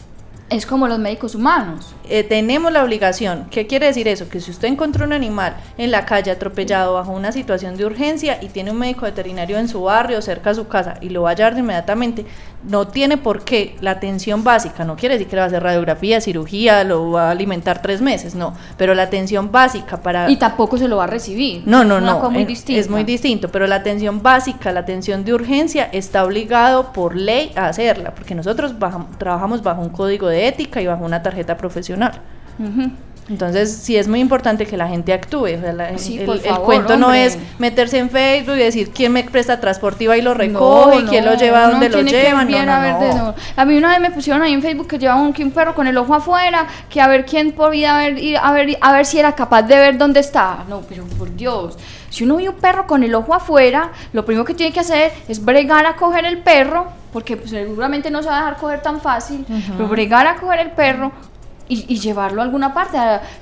Es como los médicos humanos. Eh, tenemos la obligación. ¿Qué quiere decir eso? Que si usted encontró un animal en la calle atropellado bajo una situación de urgencia y tiene un médico veterinario en su barrio, cerca de su casa, y lo va a hallar de inmediatamente, no tiene por qué la atención básica, no quiere decir que le va a hacer radiografía, cirugía, lo va a alimentar tres meses, no, pero la atención básica para... Y tampoco se lo va a recibir. No, no, Es no. muy distinta. Es muy distinto, pero la atención básica, la atención de urgencia está obligado por ley a hacerla, porque nosotros bajam- trabajamos bajo un código de ética y bajo una tarjeta profesional. Entonces, sí es muy importante que la gente actúe. o sea, la- Sí, el, por el favor, cuento no es meterse en Facebook y decir quién me presta transporte y va y lo recoge, No, quién lo lleva donde lo lleva. A. A mí una vez me pusieron ahí en Facebook que llevaba un, que un perro con el ojo afuera, que a ver quién podía ver, ir a ver, a ver si era capaz de ver dónde estaba. No, pero por Dios, si uno ve un perro con el ojo afuera, lo primero que tiene que hacer es bregar a coger el perro porque pues, seguramente no se va a dejar coger tan fácil, pero bregar a coger el perro y, llevarlo a alguna parte,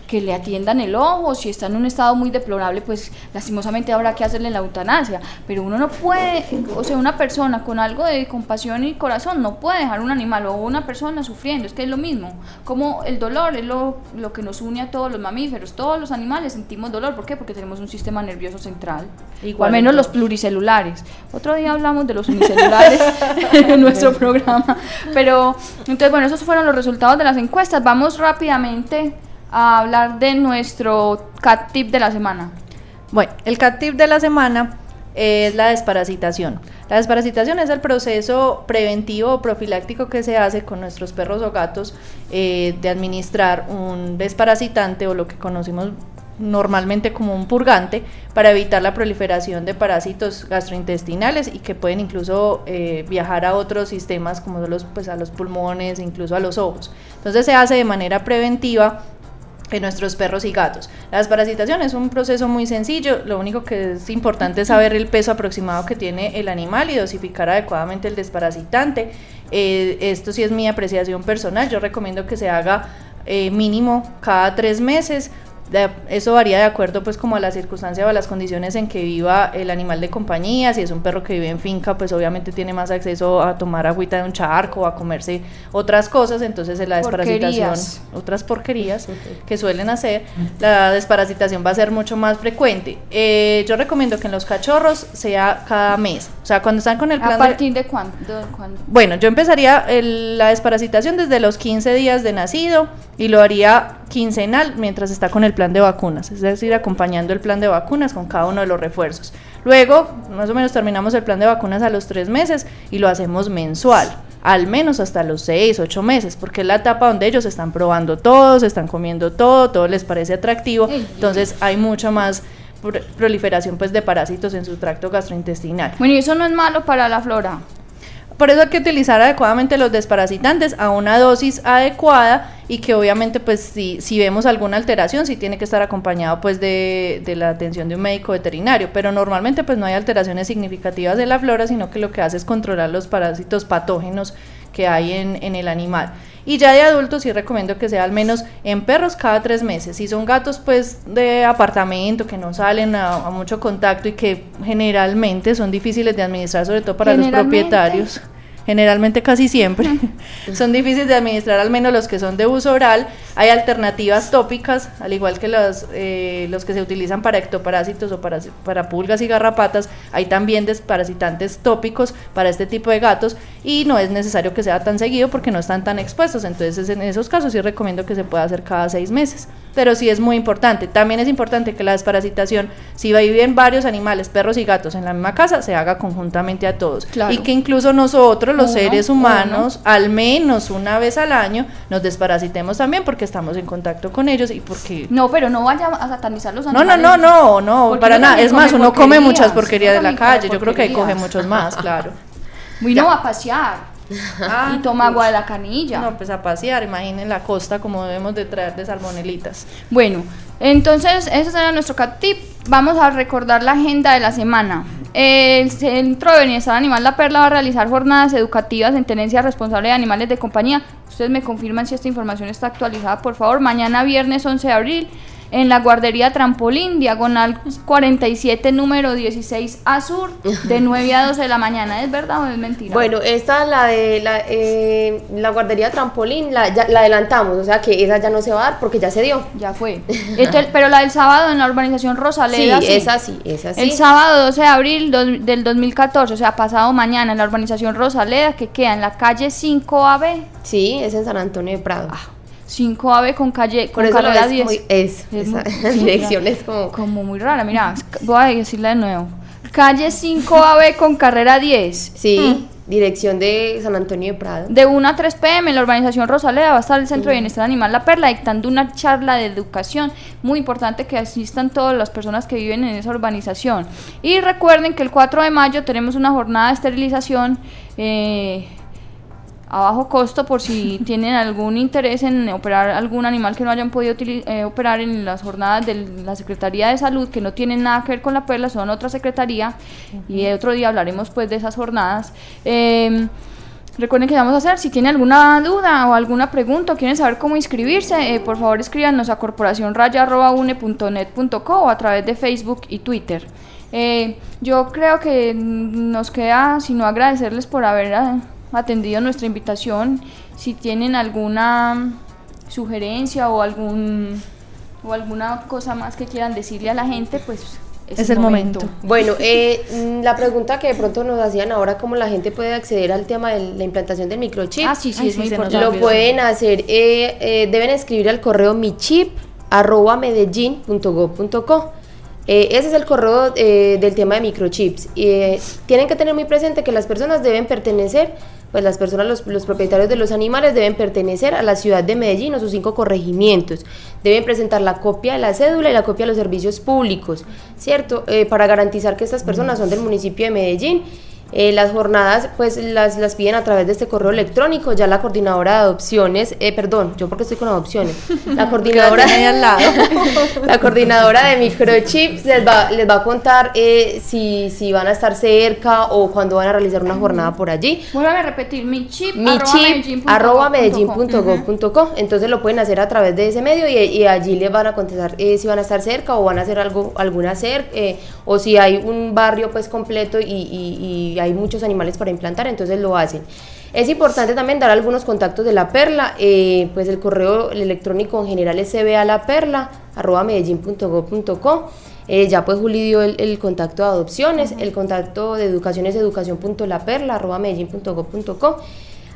que le atiendan el ojo, si está en un estado muy deplorable, pues lastimosamente habrá que hacerle la eutanasia, pero uno no puede, o sea, una persona con algo de compasión y corazón no puede dejar un animal o una persona sufriendo, es que es lo mismo, como el dolor es lo, lo que nos une a todos los mamíferos, todos los animales sentimos dolor, ¿por qué? Porque tenemos un sistema nervioso central, Igual al menos en los pluricelulares. Otro día hablamos de los unicelulares *laughs* en nuestro programa. Pero, entonces, bueno, esos fueron los resultados de las encuestas. Vamos rápidamente a hablar de nuestro cat tip de la semana. Bueno, el cat tip de la semana es la desparasitación. La desparasitación es el proceso preventivo o profiláctico que se hace con nuestros perros o gatos eh, de administrar un desparasitante o lo que conocemos normalmente como un purgante para evitar la proliferación de parásitos gastrointestinales y que pueden incluso eh, viajar a otros sistemas como los, pues, a los pulmones, incluso a los ojos. Entonces se hace de manera preventiva en nuestros perros y gatos. La desparasitación es un proceso muy sencillo, lo único que es importante es saber el peso aproximado que tiene el animal y dosificar adecuadamente el desparasitante. Eh, esto sí es mi apreciación personal, yo recomiendo que se haga eh, mínimo cada tres meses. De- eso varía de acuerdo pues como a la circunstancia o a las condiciones en que viva el animal de compañía, si es un perro que vive en finca pues obviamente tiene más acceso a tomar agüita de un charco o a comerse otras cosas, entonces la desparasitación Porquerías. otras porquerías que suelen hacer, la desparasitación va a ser mucho más frecuente. Eh, yo recomiendo que en los cachorros sea cada mes, o sea, cuando están con el ¿A plan de- partir de cuándo? de cuándo? Bueno, yo empezaría el- la desparasitación desde los 15 días de nacido y lo haría quincenal mientras está con el plan de vacunas, es decir, acompañando el plan de vacunas con cada uno de los refuerzos. Luego, más o menos terminamos el plan de vacunas a los tres meses y lo hacemos mensual, al menos hasta los seis, ocho meses, porque es la etapa donde ellos están probando todo, se están comiendo todo, todo les parece atractivo, entonces hay mucha más pro- proliferación pues de parásitos en su tracto gastrointestinal. Bueno, y eso no es malo para la flora. Por eso hay que utilizar adecuadamente los desparasitantes a una dosis adecuada y que obviamente pues si, si vemos alguna alteración sí tiene que estar acompañado pues de, de la atención de un médico veterinario, pero normalmente pues no hay alteraciones significativas de la flora, sino que lo que hace es controlar los parásitos patógenos que hay en, en el animal. Y ya de adultos sí recomiendo que sea al menos en perros cada tres meses. Si son gatos pues de apartamento que no salen a, a mucho contacto y que generalmente son difíciles de administrar, sobre todo para los propietarios. Generalmente casi siempre *laughs* son difíciles de administrar, al menos los que son de uso oral. Hay alternativas tópicas, al igual que los, eh, los que se utilizan para ectoparásitos o para, para pulgas y garrapatas. Hay también desparasitantes tópicos para este tipo de gatos y no es necesario que sea tan seguido porque no están tan expuestos. Entonces, en esos casos sí recomiendo que se pueda hacer cada seis meses. Pero sí es muy importante. También es importante que la desparasitación, si viven varios animales, perros y gatos en la misma casa, se haga conjuntamente a todos. Claro. Y que incluso nosotros, los Uno, seres humanos, al menos una vez al año, nos desparasitemos también porque estamos en contacto con ellos y porque... No, pero no vaya a satanizar los No, no, animales. no, no, no, Porque para uno nada. Es más, uno come muchas porquerías uno de la calle. Yo creo que ahí coge muchos más, claro. Uy, no, a pasear. *laughs* y toma agua de la canilla. No, pues a pasear, imaginen la costa como debemos de traer de salmonelitas. Bueno, entonces ese será nuestro cat tip. Vamos a recordar la agenda de la semana. El Centro de Bienestar Animal La Perla va a realizar jornadas educativas en tenencia responsable de animales de compañía. Ustedes me confirman si esta información está actualizada, por favor. Mañana viernes 11 de abril en la guardería Trampolín, diagonal 47, número 16 *laughs* a sur, de 9 a 12 de la mañana. ¿Es verdad o es mentira? Bueno, esta, la de la, eh, la guardería trampolín, la, ya- la adelantamos, o sea que esa ya no se va a dar porque ya se dio. ya fue. *laughs* Entonces, pero la del sábado en la urbanización Sí, Rosaleda. esa sí, esa sí. El sábado 12 de abril dos- del 2014, o sea, pasado mañana, en la urbanización Rosaleda, que queda en la calle 5AB. Sí, es en San Antonio de Prado. 5AB con calle Por con eso carrera es 10. muy, es, Es esa muy- *laughs* dirección es como... como muy rara. Mira, voy a decirla de nuevo. Calle 5AB con carrera 10. Sí, dirección de San Antonio de Prado. De 1 a 3 pm en la urbanización Rosaleda va a estar el Centro de Bienestar Animal La Perla dictando una charla de educación. Muy importante que asistan todas las personas que viven en esa urbanización. Y recuerden que el 4 de mayo tenemos una jornada de esterilización eh, a bajo costo por si *laughs* tienen algún interés en operar algún animal que no hayan podido eh, operar en las jornadas de la Secretaría de Salud, que no tienen nada que ver con la perla, son otra secretaría. Y otro día hablaremos pues de esas jornadas. Eh, Recuerden que vamos a hacer, si tienen alguna duda o alguna pregunta o quieren saber cómo inscribirse, eh, por favor escríbanos a corporacionraya.une.net.co o a través de Facebook y Twitter. Eh, yo creo que nos queda sino agradecerles por haber ah, atendido nuestra invitación. Si tienen alguna sugerencia o algún o alguna cosa más que quieran decirle a la gente, pues Es el momento. Bueno, eh, mm, la pregunta que de pronto nos hacían ahora, cómo la gente puede acceder al tema de la implantación del microchip. Ah, sí, sí, Ay, es sí, muy importante. Lo pueden hacer, eh, eh, deben escribir al correo michip arroba medellín.gov.co. Eh, ese es el correo eh, del tema de microchips. Eh, tienen que tener muy presente que las personas deben pertenecer, pues las personas, los, los propietarios de los animales deben pertenecer a la ciudad de Medellín o sus cinco corregimientos. Deben presentar la copia de la cédula y la copia de los servicios públicos, ¿cierto? Eh, para garantizar que estas personas son del municipio de Medellín. Eh, las jornadas pues las, las piden a través de este correo electrónico, ya la coordinadora de adopciones, eh, perdón, yo porque estoy con adopciones, la *laughs* coordinadora, ahí al lado. *laughs* la coordinadora de microchips les va, les va a contar eh, si, si van a estar cerca o cuando van a realizar una jornada por allí. Vuelvan a repetir, mi chip, Mi chip arroba medellín.gov.co entonces lo pueden hacer a través de ese medio y, y allí les van a contestar eh, si van a estar cerca o van a hacer algo alguna cerca o si hay un barrio pues completo y, y- y hay muchos animales para implantar entonces lo hacen. Es importante también dar algunos contactos de la perla eh, pues el correo electrónico en general es cbalaperla arroba medellín.gov.co eh, ya pues Juli dio el, el contacto de adopciones, el contacto de educación es educación.laperla arroba medellín.gov.co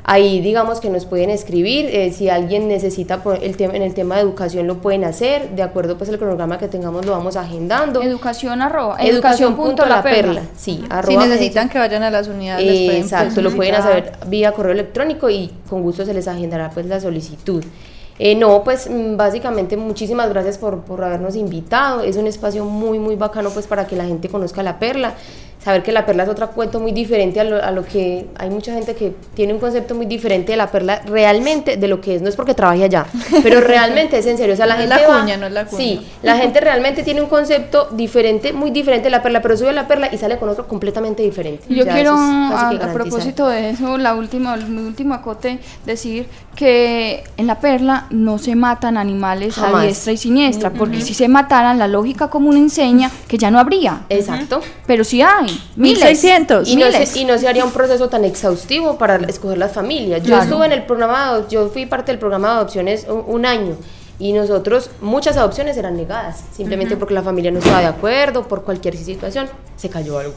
Ahí digamos que nos pueden escribir, eh, si alguien necesita por el tema, en el tema de educación lo pueden hacer, de acuerdo pues el cronograma que tengamos lo vamos agendando. Educación arroba, Educación punto la perla. perla, sí, Si arroba necesitan que vayan a las unidades, pueden Exacto, lo pueden hacer vía correo electrónico y con gusto se les agendará pues la solicitud. Eh, no, pues mm, básicamente muchísimas gracias por, por habernos invitado. Es un espacio muy, muy bacano pues para que la gente conozca la perla. Saber que la perla es otro cuento muy diferente a lo, a lo que hay mucha gente que tiene un concepto muy diferente de la perla realmente de lo que es. No es porque trabaje allá, *laughs* pero realmente es en serio. O sea, la No es gente la va- cuña, no es la cuña. Sí, la gente realmente tiene un concepto diferente, muy diferente de la perla, pero sube a la perla y sale con otro completamente diferente. Yo O sea, quiero, a, a propósito de eso, la última, mi último acote, decir que en la perla no se matan animales a diestra y siniestra, porque si se mataran, la lógica común enseña que ya no habría. Exacto. Pero sí hay, miles. 1600. Y no, Miles. se, y no se haría un proceso tan exhaustivo para escoger las familias. Yo Claro. estuve en el programa, yo fui parte del programa de adopciones un, un año y nosotros, muchas adopciones eran negadas, simplemente porque la familia no estaba de acuerdo, por cualquier situación, se cayó algo.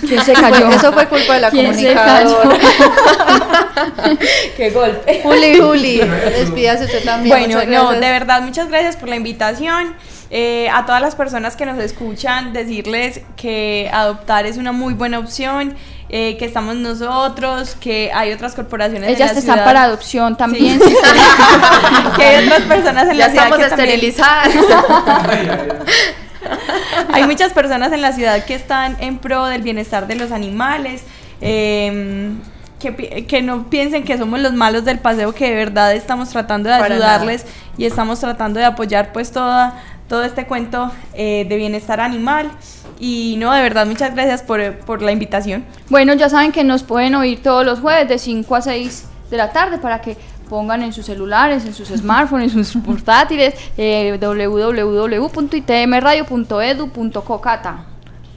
¿Quién se cayó? *laughs* Eso fue culpa de la ¿Quién se comunicadora. *laughs* ¡Qué golpe! Juli, Juli, *laughs* despídase usted también. Bueno, no, de verdad, muchas gracias por la invitación. Eh, a todas las personas que nos escuchan, decirles que adoptar es una muy buena opción, eh, que estamos nosotros, que hay otras corporaciones en Ellas la están ciudad. para adopción también. Sí. *laughs* que hay otras personas en Ya la ciudad estamos que también- esterilizadas. *laughs* Hay muchas personas en la ciudad que están en pro del bienestar de los animales, eh, que, que no piensen que somos los malos del paseo, que de verdad estamos tratando de Para ayudarles y estamos tratando de apoyar pues toda, todo este cuento eh, de bienestar animal. Y no, de verdad, muchas gracias por, por la invitación. Bueno, ya saben que nos pueden oír todos los jueves de 5 a 6 de la tarde para que pongan en sus celulares, en sus *laughs* smartphones, en sus portátiles, eh, www.itmradio.edu.co Cata.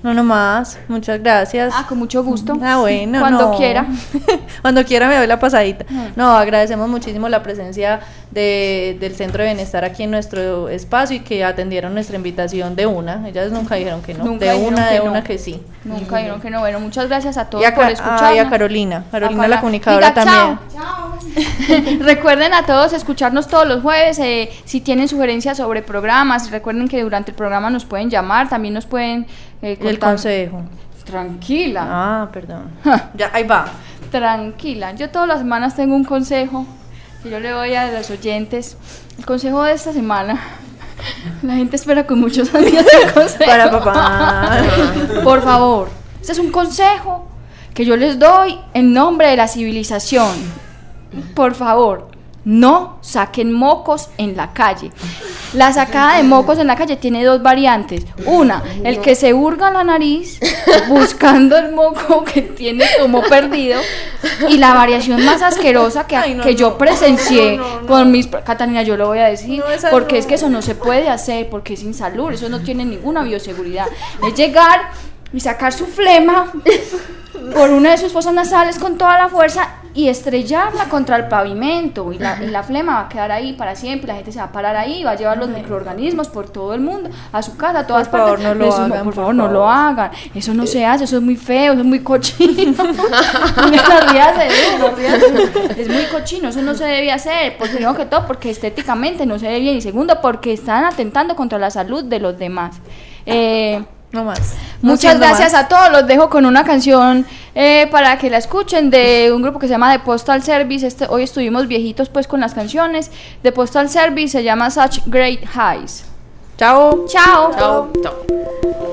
No, no más. Muchas gracias. Ah, con mucho gusto. Ah, bueno. Cuando no. quiera. *laughs* Cuando quiera me doy la pasadita. No, agradecemos muchísimo la presencia de, del Centro de Bienestar aquí en nuestro espacio y que atendieron nuestra invitación de una. Ellas nunca dijeron que no. Nunca de una, que de no. una que sí. Nunca dijeron que no. Bueno, muchas gracias a todos a, por ah, y a Carolina. Carolina, la comunicadora Diga, también. chao. *laughs* recuerden a todos escucharnos todos los jueves. eh, si tienen sugerencias sobre programas, recuerden que durante el programa nos pueden llamar, también nos pueden eh, el consejo. Tranquila, Ah, perdón. Ya, ahí va. tranquila. Yo todas las semanas tengo un consejo que yo le doy a los oyentes. El consejo de esta semana. *laughs* La gente espera con muchos *laughs* años el consejo. Para papá. *laughs* Por favor, este es un consejo que yo les doy en nombre de la civilización. Por favor, no saquen mocos en la calle. La sacada de mocos en la calle tiene dos variantes. Una, el que se hurga la nariz *laughs* buscando el moco que tiene como perdido. Y la variación más asquerosa que, Ay, no, que yo presencié No, no, no. con mis... Catalina, yo lo voy a decir. Porque es que eso no se puede hacer, porque es insalubre, eso no tiene ninguna bioseguridad. Es llegar y sacar su flema por una de sus fosas nasales con toda la fuerza y estrellarla contra el pavimento y la, y la flema va a quedar ahí para siempre, la gente se va a parar ahí, va a llevar los microorganismos por todo el mundo, a su casa, a todas Por favor, partes. no lo hagan, por por favor, no favor. lo hagan. Eso no se hace, eso es muy feo, eso es muy cochino. *laughs* Es muy cochino, eso no se debe hacer. Por primero que todo, porque estéticamente no se ve bien. Y segundo, porque están atentando contra la salud de los demás. Eh, No más. No Muchas gracias más. a todos. Los dejo con una canción eh, para que la escuchen de un grupo que se llama The Postal Service. Este, hoy estuvimos viejitos pues con las canciones. The Postal Service se llama Such Great Highs. Chao. Chao. Chao, chao.